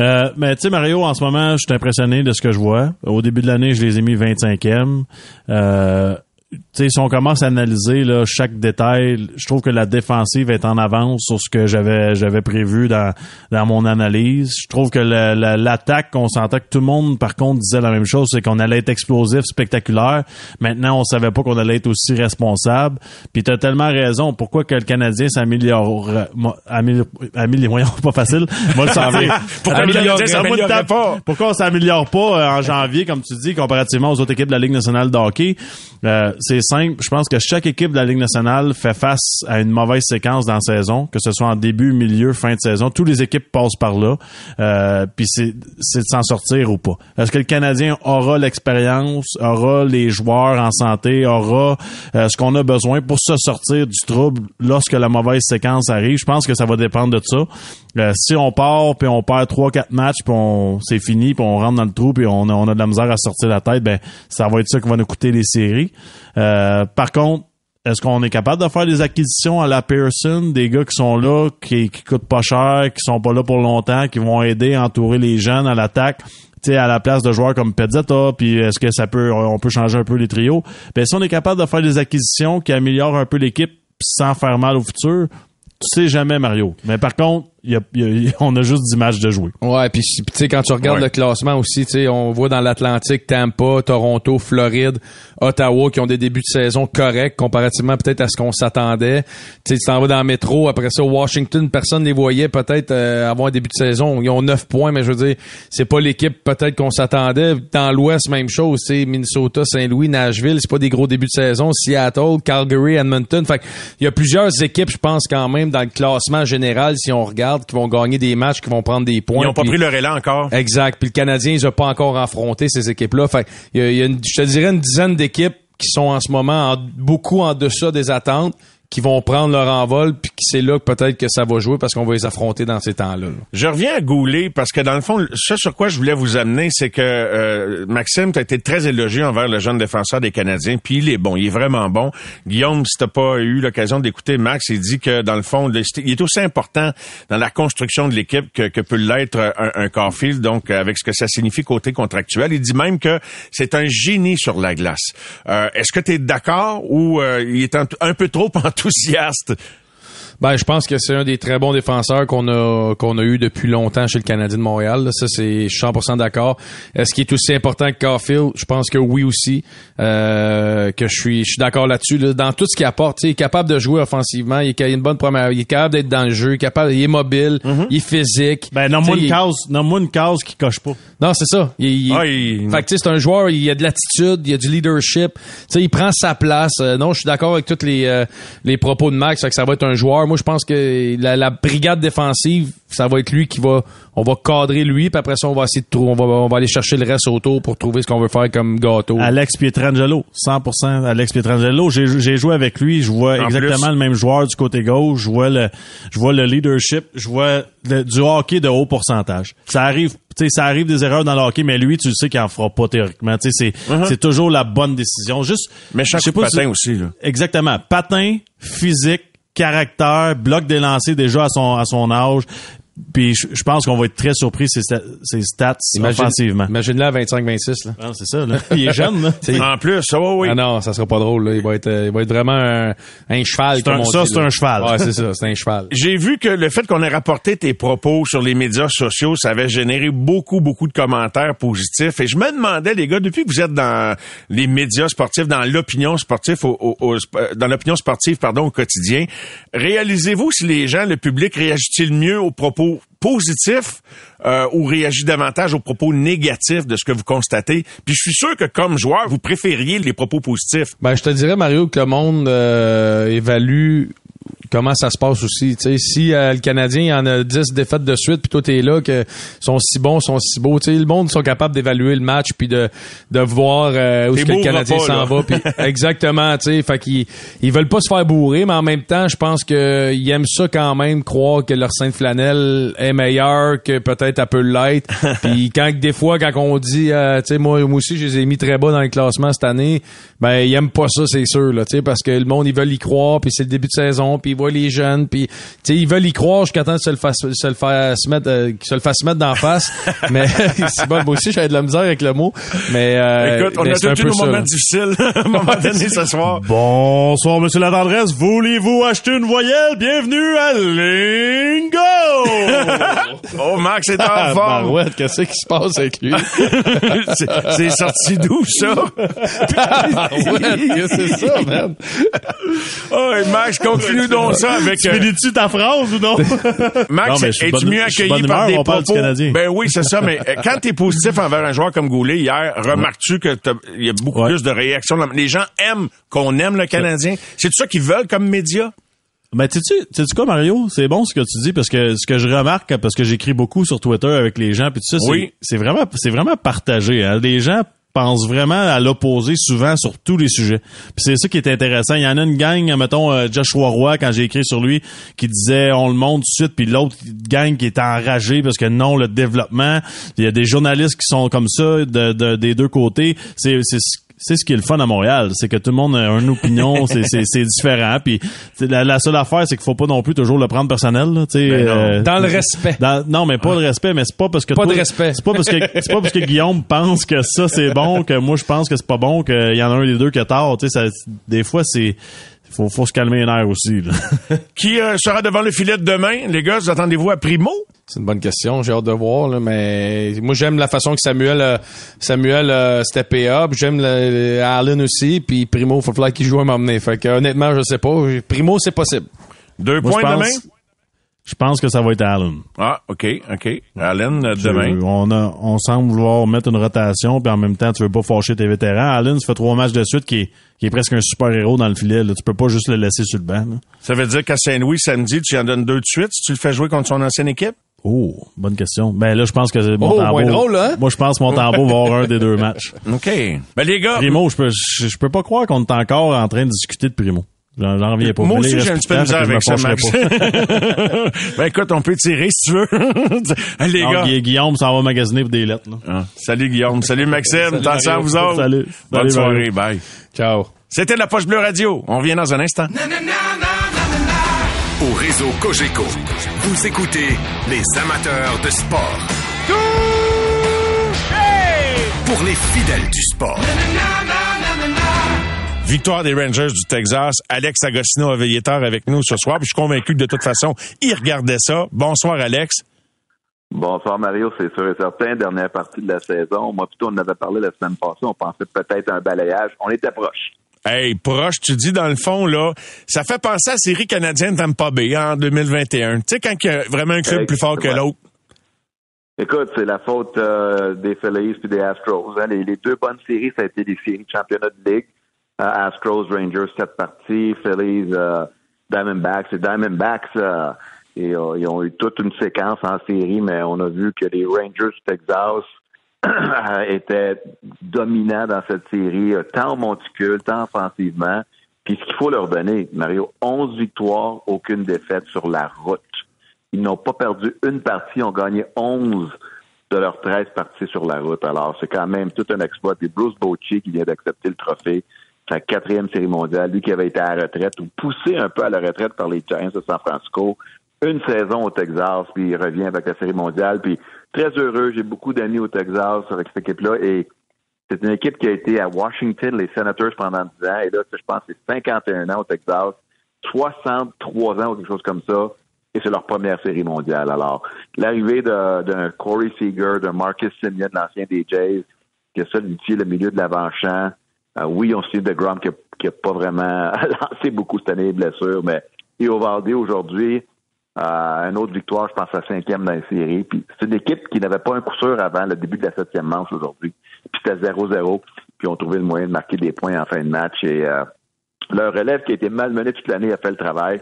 Euh, mais tu sais, Mario, en ce moment, je suis impressionné de ce que je vois. Au début de l'année, je les ai mis 25e. Euh, tu sais, si on commence à analyser là, chaque détail, je trouve que la défensive est en avance sur ce que j'avais j'avais prévu dans, dans mon analyse. Je trouve que la- la- l'attaque, on sentait que tout le monde, par contre, disait la même chose, c'est qu'on allait être explosif, spectaculaire. Maintenant, on savait pas qu'on allait être aussi responsable. Puis tu as tellement raison. Pourquoi que le Canadien s'améliore... Améliore... pas facile. Va le? Pourquoi on s'améliore pas euh, en janvier, comme tu dis, comparativement aux autres équipes de la Ligue nationale de hockey? Euh, c'est simple. Je pense que chaque équipe de la Ligue nationale fait face à une mauvaise séquence dans la saison, que ce soit en début, milieu, fin de saison. Toutes les équipes passent par là. Euh, Puis c'est de s'en sortir ou pas. Est-ce que le Canadien aura l'expérience, aura les joueurs en santé, aura euh, ce qu'on a besoin pour se sortir du trouble lorsque la mauvaise séquence arrive? Je pense que ça va dépendre de ça. Si on part puis on perd trois quatre matchs puis on c'est fini puis on rentre dans le trou puis on a, on a de la misère à sortir la tête, ben ça va être ça qui va nous coûter les séries. Euh, par contre, est-ce qu'on est capable de faire des acquisitions à la Pearson, des gars qui sont là, qui, qui coûtent pas cher, qui sont pas là pour longtemps, qui vont aider à entourer les jeunes à l'attaque? tu sais, à la place de joueurs comme Pezzetta, puis est-ce que ça peut, on peut changer un peu les trios? Ben, si on est capable de faire des acquisitions qui améliorent un peu l'équipe sans faire mal au futur, tu sais jamais, Mario. Mais par contre, y a- il y a- on a juste 10 matchs de jouer. Ouais, puis tu sais quand tu regardes Ouais. le classement aussi, tu sais on voit dans l'Atlantique Tampa, Toronto, Floride, Ottawa qui ont des débuts de saison corrects comparativement peut-être à ce qu'on s'attendait. Tu sais tu t'en vas dans le métro, après ça Washington, personne les voyait peut-être euh, avoir un début de saison, ils ont 9 points mais je veux dire, c'est pas l'équipe peut-être qu'on s'attendait. Dans l'ouest même chose, tu sais Minnesota, Saint-Louis, Nashville, c'est pas des gros débuts de saison, Seattle, Calgary, Edmonton. Fait il y a plusieurs équipes je pense quand même dans le classement général si on regarde qui vont gagner des matchs, qui vont prendre des points. Ils n'ont pas pris leur élan encore. Exact. Puis le Canadien, ils n'ont pas encore affronté ces équipes-là. Fait il y a, il y a une- je te dirais une dizaine d'équipes qui sont en ce moment en- beaucoup en deçà des attentes, qui vont prendre leur envol, puis c'est là que peut-être que ça va jouer parce qu'on va les affronter dans ces temps-là. là. Je reviens à Goulet parce que dans le fond, ce sur quoi je voulais vous amener, c'est que euh, Maxime, tu as été très élogieux envers le jeune défenseur des Canadiens, puis il est bon, il est vraiment bon. Guillaume, si t'as pas eu l'occasion d'écouter Max, il dit que dans le fond, il est aussi important dans la construction de l'équipe que, que peut l'être un, un Caulfield, donc avec ce que ça signifie côté contractuel. Il dit même que c'est un génie sur la glace. Euh, Est-ce que tu es d'accord ou euh, il est un, peu trop enthousiaste? Ben, je pense que c'est un des très bons défenseurs qu'on a qu'on a eu depuis longtemps chez le Canadien de Montréal. là. Ça, c'est je suis 100% d'accord. Est-ce qu'il est aussi important que Caulfield? Je pense que oui aussi. Euh, que je suis je suis d'accord là-dessus. là. Dans tout ce qu'il apporte, il est capable de jouer offensivement. Il est, une bonne première. Il est capable d'être dans le jeu. Il est capable. Il est mobile. Il est physique. Ben, nomme-moi une case, nomme-moi une case qui coche pas. Non, c'est ça. Il, il- Ah, il- Fait que, tu sais, c'est un joueur, il a de l'attitude, il a du leadership. Tu sais, il prend sa place. Euh, non, je suis d'accord avec tous les, euh, les propos de Max, fait que ça va être un joueur. Moi, je pense que la, la brigade défensive, ça va être lui qui va, on va cadrer lui, puis après ça, on va essayer de trouver, on va, on va aller chercher le reste autour pour trouver ce qu'on veut faire comme gâteau. Alex Pietrangelo, 100% Alex Pietrangelo. J'ai joué avec lui, je vois En exactement plus. le même joueur du côté gauche, je vois le je vois le leadership, je vois le- du hockey de haut pourcentage. Ça arrive tu sais, ça arrive des erreurs dans le hockey, mais lui, tu le sais qu'il en fera pas théoriquement. Tu sais, c'est c'est toujours la bonne décision. Juste, Méchant je sais pas si- patin aussi, là. Exactement. Patin, physique, caractère, bloc des lancers déjà à son, à son âge. Puis je, je pense qu'on va être très surpris ses, sta- ses stats Imagine- offensivement. Imagine-le à 25-26, là. Ah, c'est ça, là. Il est jeune, là. En plus, ça va, oui. Ah non, ça sera pas drôle, là. Il va être, il va être vraiment un, un cheval, C'est comme un- on ça, c'est là. un cheval. Ouais, c'est ça, c'est un cheval. J'ai vu que le fait qu'on ait rapporté tes propos sur les médias sociaux, ça avait généré beaucoup, beaucoup de commentaires positifs. Et je me demandais, les gars, depuis que vous êtes dans les médias sportifs, dans l'opinion sportive, au, au- au- dans l'opinion sportive, pardon, au quotidien, réalisez-vous si les gens, le public, réagit-il mieux aux propos positifs euh, ou réagit davantage aux propos négatifs de ce que vous constatez? Puis je suis sûr que comme joueur, vous préfériez les propos positifs. Ben, je te dirais, Mario, que le monde euh, évalue comment ça se passe aussi. Tu sais, si euh, le Canadien il y en a 10 défaites de suite, puis toi t'es là, que sont si bons, sont si beaux. Tu sais, le monde sont capables d'évaluer le match puis de de voir euh, où est-ce que le Canadien s'en va. Puis exactement, tu sais, fait qu'ils ils veulent pas se faire bourrer, mais en même temps, je pense que ils aiment ça quand même croire que leur sainte flanelle est meilleure que peut-être elle peut l'être. puis quand des fois quand on dit, euh, tu sais, moi, moi aussi, je les ai mis très bas dans le classement cette année, ben ils aiment pas ça, c'est sûr, là, tu sais, parce que le monde ils veulent y croire, puis c'est le début de saison, puis ils voient les jeunes, puis tu sais, ils veulent y croire jusqu'à temps que se le fasse, se le fasse se mettre, euh, qu'ils se le fasse mettre d'en face. mais c'est bon, moi aussi j'avais de la misère avec le mot, mais euh, Écoute, on mais a tous nos moments difficiles à un moment donné ce soir. Bonsoir, monsieur la tendresse. Voulez-vous acheter une voyelle? Bienvenue à Lingo! Oh, Max est en Ah, forme. barouette, qu'est-ce qui se passe avec lui? c'est sorti d'où, ça? Qu'est-ce que c'est ça, man? Oh, et Max, continue donc ça avec... euh, Finis-tu ta phrase ou non? Max, mais es-tu mieux je suis accueilli par des propos? Canadien. Ben oui, c'est ça, mais euh, quand t'es positif envers un joueur comme Goulet hier, remarques-tu que t'as- il y a beaucoup Ouais. plus de réactions? Les gens aiment qu'on aime le Canadien. C'est ça qu'ils veulent comme média? Ben, tu sais, quoi, Mario? C'est bon ce que tu dis parce que ce que je remarque, parce que j'écris beaucoup sur Twitter avec les gens, puis tout ça, c'est- Oui. c'est vraiment, c'est vraiment partagé. Hein. Les gens pensent vraiment à l'opposé souvent sur tous les sujets. Puis c'est ça qui est intéressant. Il y en a une gang, mettons euh, Joshua Roy, quand j'ai écrit sur lui, qui disait on le monte tout de suite, puis l'autre gang qui est enragé parce que non, le développement. Il y a des journalistes qui sont comme ça de, de- des deux côtés. C'est c'est ce qui est le fun à Montréal, c'est que tout le monde a une opinion, c'est c'est c'est différent. Puis la, la seule affaire, c'est qu'il faut pas non plus toujours le prendre personnel. Là, Ben euh, Dans le respect. dans- non, mais pas de respect, mais c'est pas parce que Pas toi- de respect. C'est pas parce que c'est pas parce que Guillaume pense que ça c'est bon que moi je pense que c'est pas bon qu'il y en a un des deux qui a tort. Tu sais, ça- des fois c'est faut faut se calmer les nerfs aussi. Là. Qui euh, sera devant le filet de demain? Les gars, vous attendez-vous à Primo? C'est une bonne question, j'ai hâte de voir, là, mais moi j'aime la façon que Samuel euh, Samuel euh, steppé up, j'aime le- le- Allen aussi, puis Primo, faut falloir qu'il joue à m'emmener. Fait que honnêtement, je sais pas. Primo, c'est possible. Deux Moi, points demain? Je pense que ça va être Allen. Ah, OK, OK. Allen, euh, demain. Je- on a on semble vouloir mettre une rotation puis en même temps tu veux pas fâcher tes vétérans. Allen, ça fait trois matchs de suite qui est qui est presque un super héros dans le filet. Là. Tu peux pas juste le laisser sur le banc. là. Ça veut dire qu'à Saint-Louis, samedi, tu en donnes deux de suite si tu le fais jouer contre son ancienne équipe? Oh, bonne question. Ben là, je pense que c'est mon Oh, tambour. drôle, hein? Moi, je pense que mon tambour va avoir un des deux matchs. OK. Ben, les gars, Primo, je peux, je, je peux pas croire qu'on est encore en train de discuter de Primo. J'en reviens pas. moi aussi, j'ai un petit peu de misère avec ça, Max. ben, écoute, on peut tirer si tu veux. Gars. Non, Gui- Guillaume s'en va magasiner pour des lettres. là. Ah, salut Guillaume. Salut Maxime. Attention à vous autres? Salut. Bonne Salut, soirée. Bye. Ciao. C'était la Poche Bleue Radio. On revient dans un instant. Au réseau Cogeco, vous écoutez les amateurs de sport. Pour les fidèles du sport. Victoire des Rangers du Texas. Alex Agostino avait tard avec nous ce soir. Puis je suis convaincu que de toute façon, il regardait ça. Bonsoir, Alex. Bonsoir Mario, c'est sûr et certain. Dernière partie de la saison. Moi, plutôt, on en avait parlé la semaine passée. On pensait peut-être un balayage. On était proche. Hey, proche, tu dis dans le fond, là, ça fait penser à la série canadienne Tampa Bay en 2021. Tu sais, quand il y a vraiment un club plus fort que l'autre. Écoute, c'est la faute euh, des Phillies et des Astros. Hein. Les, deux bonnes séries, ça a été des séries de championnat de ligue. Euh, Astros, Rangers, sept parties. Phillies, euh, Diamondbacks. Et Diamondbacks, et, ils ont eu toute une séquence en série, mais on a vu que les Rangers du Texas étaient dominants dans cette série, tant au monticule, tant offensivement. Puis ce qu'il faut leur donner, Mario, 11 victoires, aucune défaite sur la route. Ils n'ont pas perdu une partie, ont gagné 11 de leurs 13 parties sur la route. Alors, c'est quand même tout un exploit. Et Bruce Bochy qui vient d'accepter le trophée, sa quatrième série mondiale, lui qui avait été à la retraite ou poussé un peu à la retraite par les Giants de San Francisco, une saison au Texas, puis il revient avec la série mondiale. Puis très heureux, j'ai beaucoup d'amis au Texas avec cette équipe-là et c'est une équipe qui a été à Washington, les Senators, pendant 10 ans. Et là, je pense c'est 51 ans au Texas, 63 ans ou quelque chose comme ça. Et c'est leur première série mondiale. Alors, l'arrivée d'un Corey Seager, d'un Marcus Simeon, l'ancien des Jays, qui a solidifié le milieu de l'avant-champ. Euh, oui, on sait de Grom qui n'a pas vraiment lancé beaucoup cette année, blessure, mais Valde aujourd'hui, euh, une autre victoire, je pense, à cinquième dans la série. Puis c'est une équipe qui n'avait pas un coup sûr avant le début de la septième manche aujourd'hui. Puis c'était 0-0. Puis ont trouvé le moyen de marquer des points en fin de match. Et euh, leur relève qui a été malmené toute l'année a fait le travail.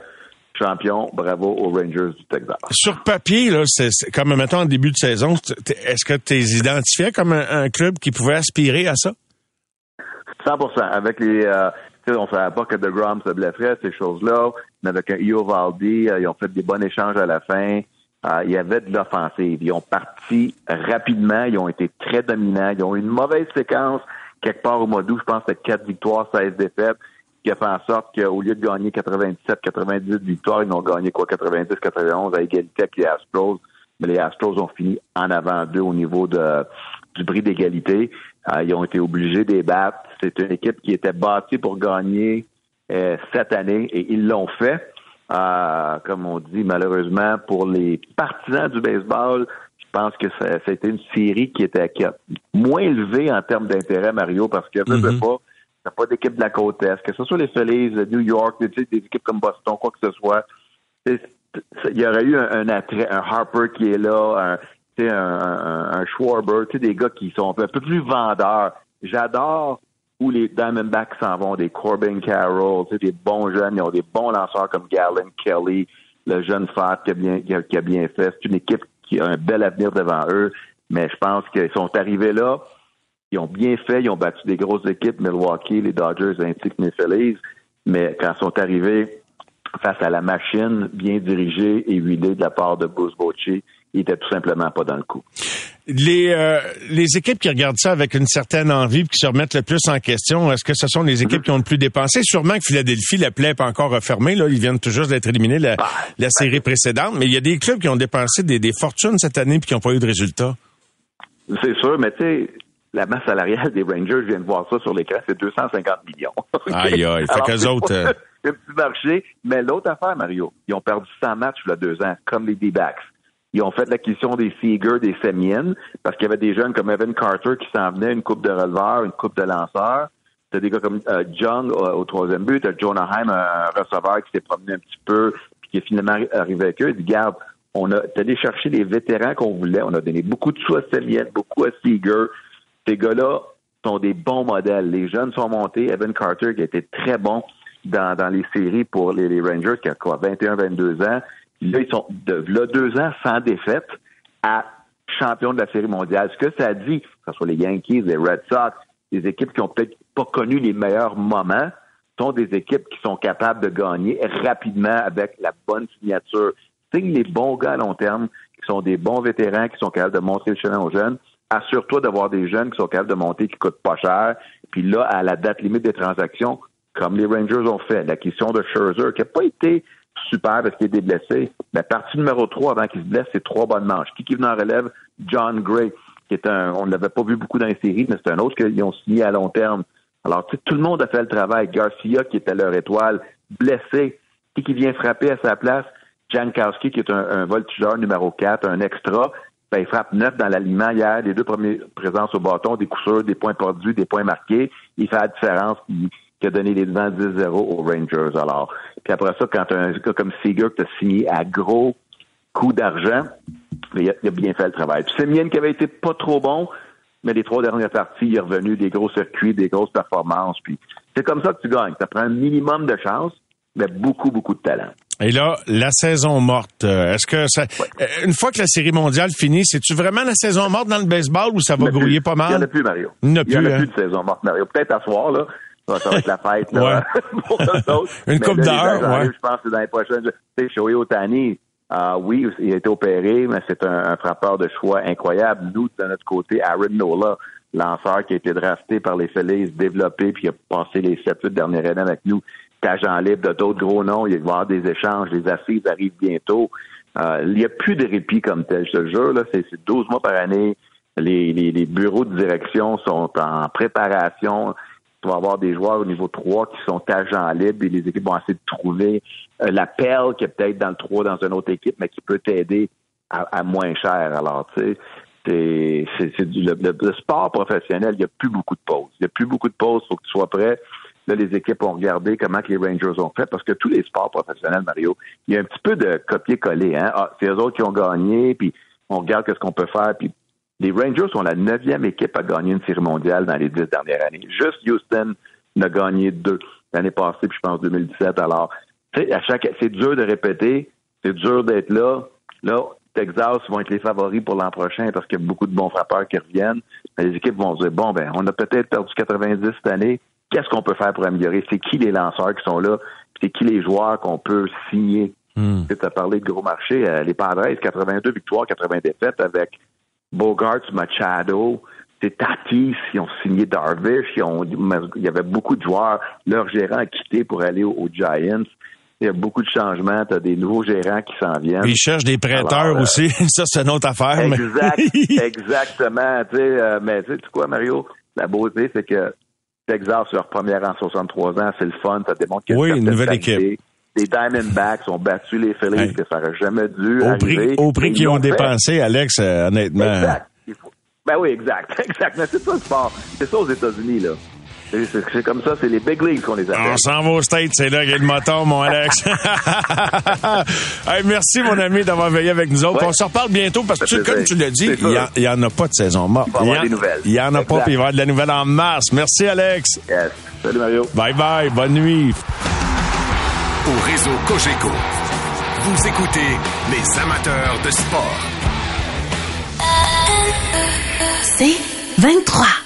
Champion, bravo aux Rangers du Texas. Sur papier, là, c'est comme mettons en début de saison, est-ce que tu es identifié comme un, club qui pouvait aspirer à ça? 100% Avec les, euh, on savait pas que DeGrom se blesserait, ces choses-là. Mais avec un Io Valdi, euh, ils ont fait des bons échanges à la fin. Euh, il y avait de l'offensive. Ils ont parti rapidement. Ils ont été très dominants. Ils ont eu une mauvaise séquence quelque part au mois d'août. Je pense que 4 victoires, 16 défaites qui a fait en sorte qu'au lieu de gagner 97, 90 victoires, ils ont gagné quoi 90, 91 à égalité avec les Astros. Mais les Astros ont fini en avant d'eux au niveau de, du prix d'égalité. Euh, ils ont été obligés de battre. C'est une équipe qui était bâtie pour gagner euh, cette année et ils l'ont fait. Euh, comme on dit, malheureusement, pour les partisans du baseball, je pense que ça, a été une série qui était moins élevée en termes d'intérêt, Mario, parce que mm -hmm. pas, t'as pas d'équipe de la côte est, que ce soit les Phillies, New York, des, des équipes comme Boston, quoi que ce soit. Il y aurait eu un, attrait, un Harper qui est là, un, un, un, un Schwarber, des gars qui sont un peu plus vendeurs. J'adore où les Diamondbacks s'en vont, des Corbin Carroll, des bons jeunes, ils ont des bons lanceurs comme Gallon Kelly, le jeune Fat qui a bien, qui a, bien fait. C'est une équipe qui a un bel avenir devant eux, mais je pense qu'ils sont arrivés là, ils ont bien fait, ils ont battu des grosses équipes, Milwaukee, les Dodgers ainsi que les Phillies, mais quand ils sont arrivés face à la machine bien dirigée et huilée de la part de Bruce Bochy, ils étaient tout simplement pas dans le coup les, euh, les équipes qui regardent ça avec une certaine envie qui se remettent le plus en question, est-ce que ce sont les équipes qui ont le plus dépensé? Sûrement que Philadelphie, la plaie pas encore refermée. Là. Ils viennent tout juste d'être éliminés la, bah, la série précédente. Mais il y a des clubs qui ont dépensé des, des fortunes cette année puis qui n'ont pas eu de résultats. C'est sûr, mais tu sais, la masse salariale des Rangers, je viens de voir ça sur l'écran, c'est 250 millions. aïe, aïe. Fait qu'eux autres... Euh, un petit marché. Mais l'autre affaire, Mario, ils ont perdu 100 matchs il y a deux ans, comme les D-backs. Ils ont fait l'acquisition des Seager, des Semien, parce qu'il y avait des jeunes comme Evan Carter qui s'en venaient, une coupe de releveurs, une coupe de lanceurs. T'as des gars comme euh, John au, troisième but, t'as Jonah Heim, un receveur qui s'est promené un petit peu, puis qui est finalement arrivé avec eux. Il dit, garde, on a allé chercher les vétérans qu'on voulait. On a donné beaucoup de sous à Semien, beaucoup à Seager. Ces gars-là sont des bons modèles. Les jeunes sont montés. Evan Carter, qui a été très bon dans, dans les séries pour les, les Rangers, qui a quoi, 21-22 ans. Là, ils sont de là, deux ans sans défaite à champion de la Série mondiale. Ce que ça dit, que ce soit les Yankees, les Red Sox, des équipes qui ont peut-être pas connu les meilleurs moments, sont des équipes qui sont capables de gagner rapidement avec la bonne signature. Signe les bons gars à long terme, qui sont des bons vétérans, qui sont capables de montrer le chemin aux jeunes. Assure-toi d'avoir des jeunes qui sont capables de monter, qui coûtent pas cher. Puis là, à la date limite des transactions, comme les Rangers ont fait, l'acquisition de Scherzer, qui n'a pas été super parce qu'il était blessé. La partie numéro 3 avant qu'il se blesse, c'est trois bonnes manches. Qui qui venait en relève? John Gray, qui est un, on ne l'avait pas vu beaucoup dans les séries, mais c'est un autre qu'ils ont signé à long terme. Alors, tout le monde a fait le travail. Garcia, qui était leur étoile, blessé, qui, qui vient frapper à sa place, Jankowski, qui est un, voltigeur numéro 4, un extra, ben, il frappe neuf dans l'alignement hier, les deux premières présences au bâton, des coups sûrs, des points perdus, des points marqués. Il fait la différence qui, qui a donné les devants 10-0 aux Rangers. Alors, puis après ça, quand un gars comme Seager t'a signé à gros coups d'argent, il a, il a bien fait le travail. Puis Semien qui avait été pas trop bon, mais les trois dernières parties, il est revenu des gros circuits, des grosses performances. Puis c'est comme ça que tu gagnes. Tu prends un minimum de chance, mais beaucoup, beaucoup de talent. Et là, la saison morte, euh, est-ce que ça, une fois que la série mondiale finit, c'est-tu vraiment la saison morte dans le baseball ou ça va grouiller pas mal? Il n'y en a plus, Mario. Il n'y en a Il n'y en plus, a hein? plus de saison morte, Mario. Peut-être à soir, là. Ça va être la fête, là. pour eux autres. Une coupe d'heure, ouais. Je pense que dans les prochaines. Tu sais, Shohei Otani, euh, oui, il a été opéré, mais c'est un, un frappeur de choix incroyable. Nous, de notre côté, Aaron Nola, lanceur qui a été drafté par les Phillies, développé, puis il a passé les 7-8 dernières années avec nous. C'est agent libre de d'autres gros noms. Il va y avoir des échanges. Les assises arrivent bientôt. Euh, il n'y a plus de répit comme tel, je te jure. Là, c'est, c'est 12 mois par année. Les, les, les bureaux de direction sont en préparation. Tu vas avoir des joueurs au niveau 3 qui sont agents libres et les équipes vont essayer de trouver euh, la qui est peut-être dans le 3 dans une autre équipe, mais qui peut t'aider à, moins cher. Alors, tu sais, c'est, le, sport professionnel, il n'y a plus beaucoup de pauses. Il n'y a plus beaucoup de pauses, il faut que tu sois prêt. Là, les équipes ont regardé comment les Rangers ont fait, parce que tous les sports professionnels, Mario, il y a un petit peu de copier-coller. Hein? Ah, c'est eux autres qui ont gagné, puis on regarde qu'est-ce qu'on peut faire. Puis les Rangers sont la neuvième équipe à gagner une série mondiale dans les dix dernières années. Juste Houston n'a gagné deux l'année passée, puis je pense 2017. Alors, tu sais, à chaque, c'est dur de répéter, c'est dur d'être là. Là, Texas vont être les favoris pour l'an prochain parce qu'il y a beaucoup de bons frappeurs qui reviennent. Mais les équipes vont se dire bon ben, on a peut-être perdu 90 cette année. Qu'est-ce qu'on peut faire pour améliorer? C'est qui les lanceurs qui sont là? Puis C'est qui les joueurs qu'on peut signer? Hmm. Tu as parlé de gros marché. euh, les Padres, 82 victoires, 80 défaites avec Bogart, Machado, c'est Tatis, ils ont signé Darvish, ils ont, il y avait beaucoup de joueurs. Leur gérant a quitté pour aller aux, aux Giants. Il y a beaucoup de changements. Tu as des nouveaux gérants qui s'en viennent. Ils cherchent des prêteurs Alors, euh, aussi. Ça, c'est une autre affaire. mais- Exact, exactement. Tu sais, euh, mais tu sais quoi, Mario? La beauté, c'est que Texas, leur première en 63 ans, c'est le fun. Ça démontre a Oui, une nouvelle qualité. équipe. Les Diamondbacks ont battu les Phillies, Hey. que ça aurait jamais dû au arriver. prix, au prix qu'ils ils ont dépensé, Alex, euh, honnêtement. Exact. Ben oui, exact, exact. Mais c'est ça le sport. C'est ça aux États-Unis, là. C'est- comme ça, c'est les big leagues qu'on les appelle. On s'en va au States, c'est là qu'il y a le moton, mon Alex. Hey, merci, mon ami, d'avoir veillé avec nous autres. Ouais. On se reparle bientôt parce que, tu- comme tu l'as dit, il n'y en, a pas de saison morte. Il va y en- des nouvelles. Il en a pas, puis il va y avoir de la nouvelle en mars. Merci, Alex. Yes. Salut, Mario. Bye bye. Bonne nuit. Au réseau Cogeco, vous écoutez les amateurs de sport. C'est 23.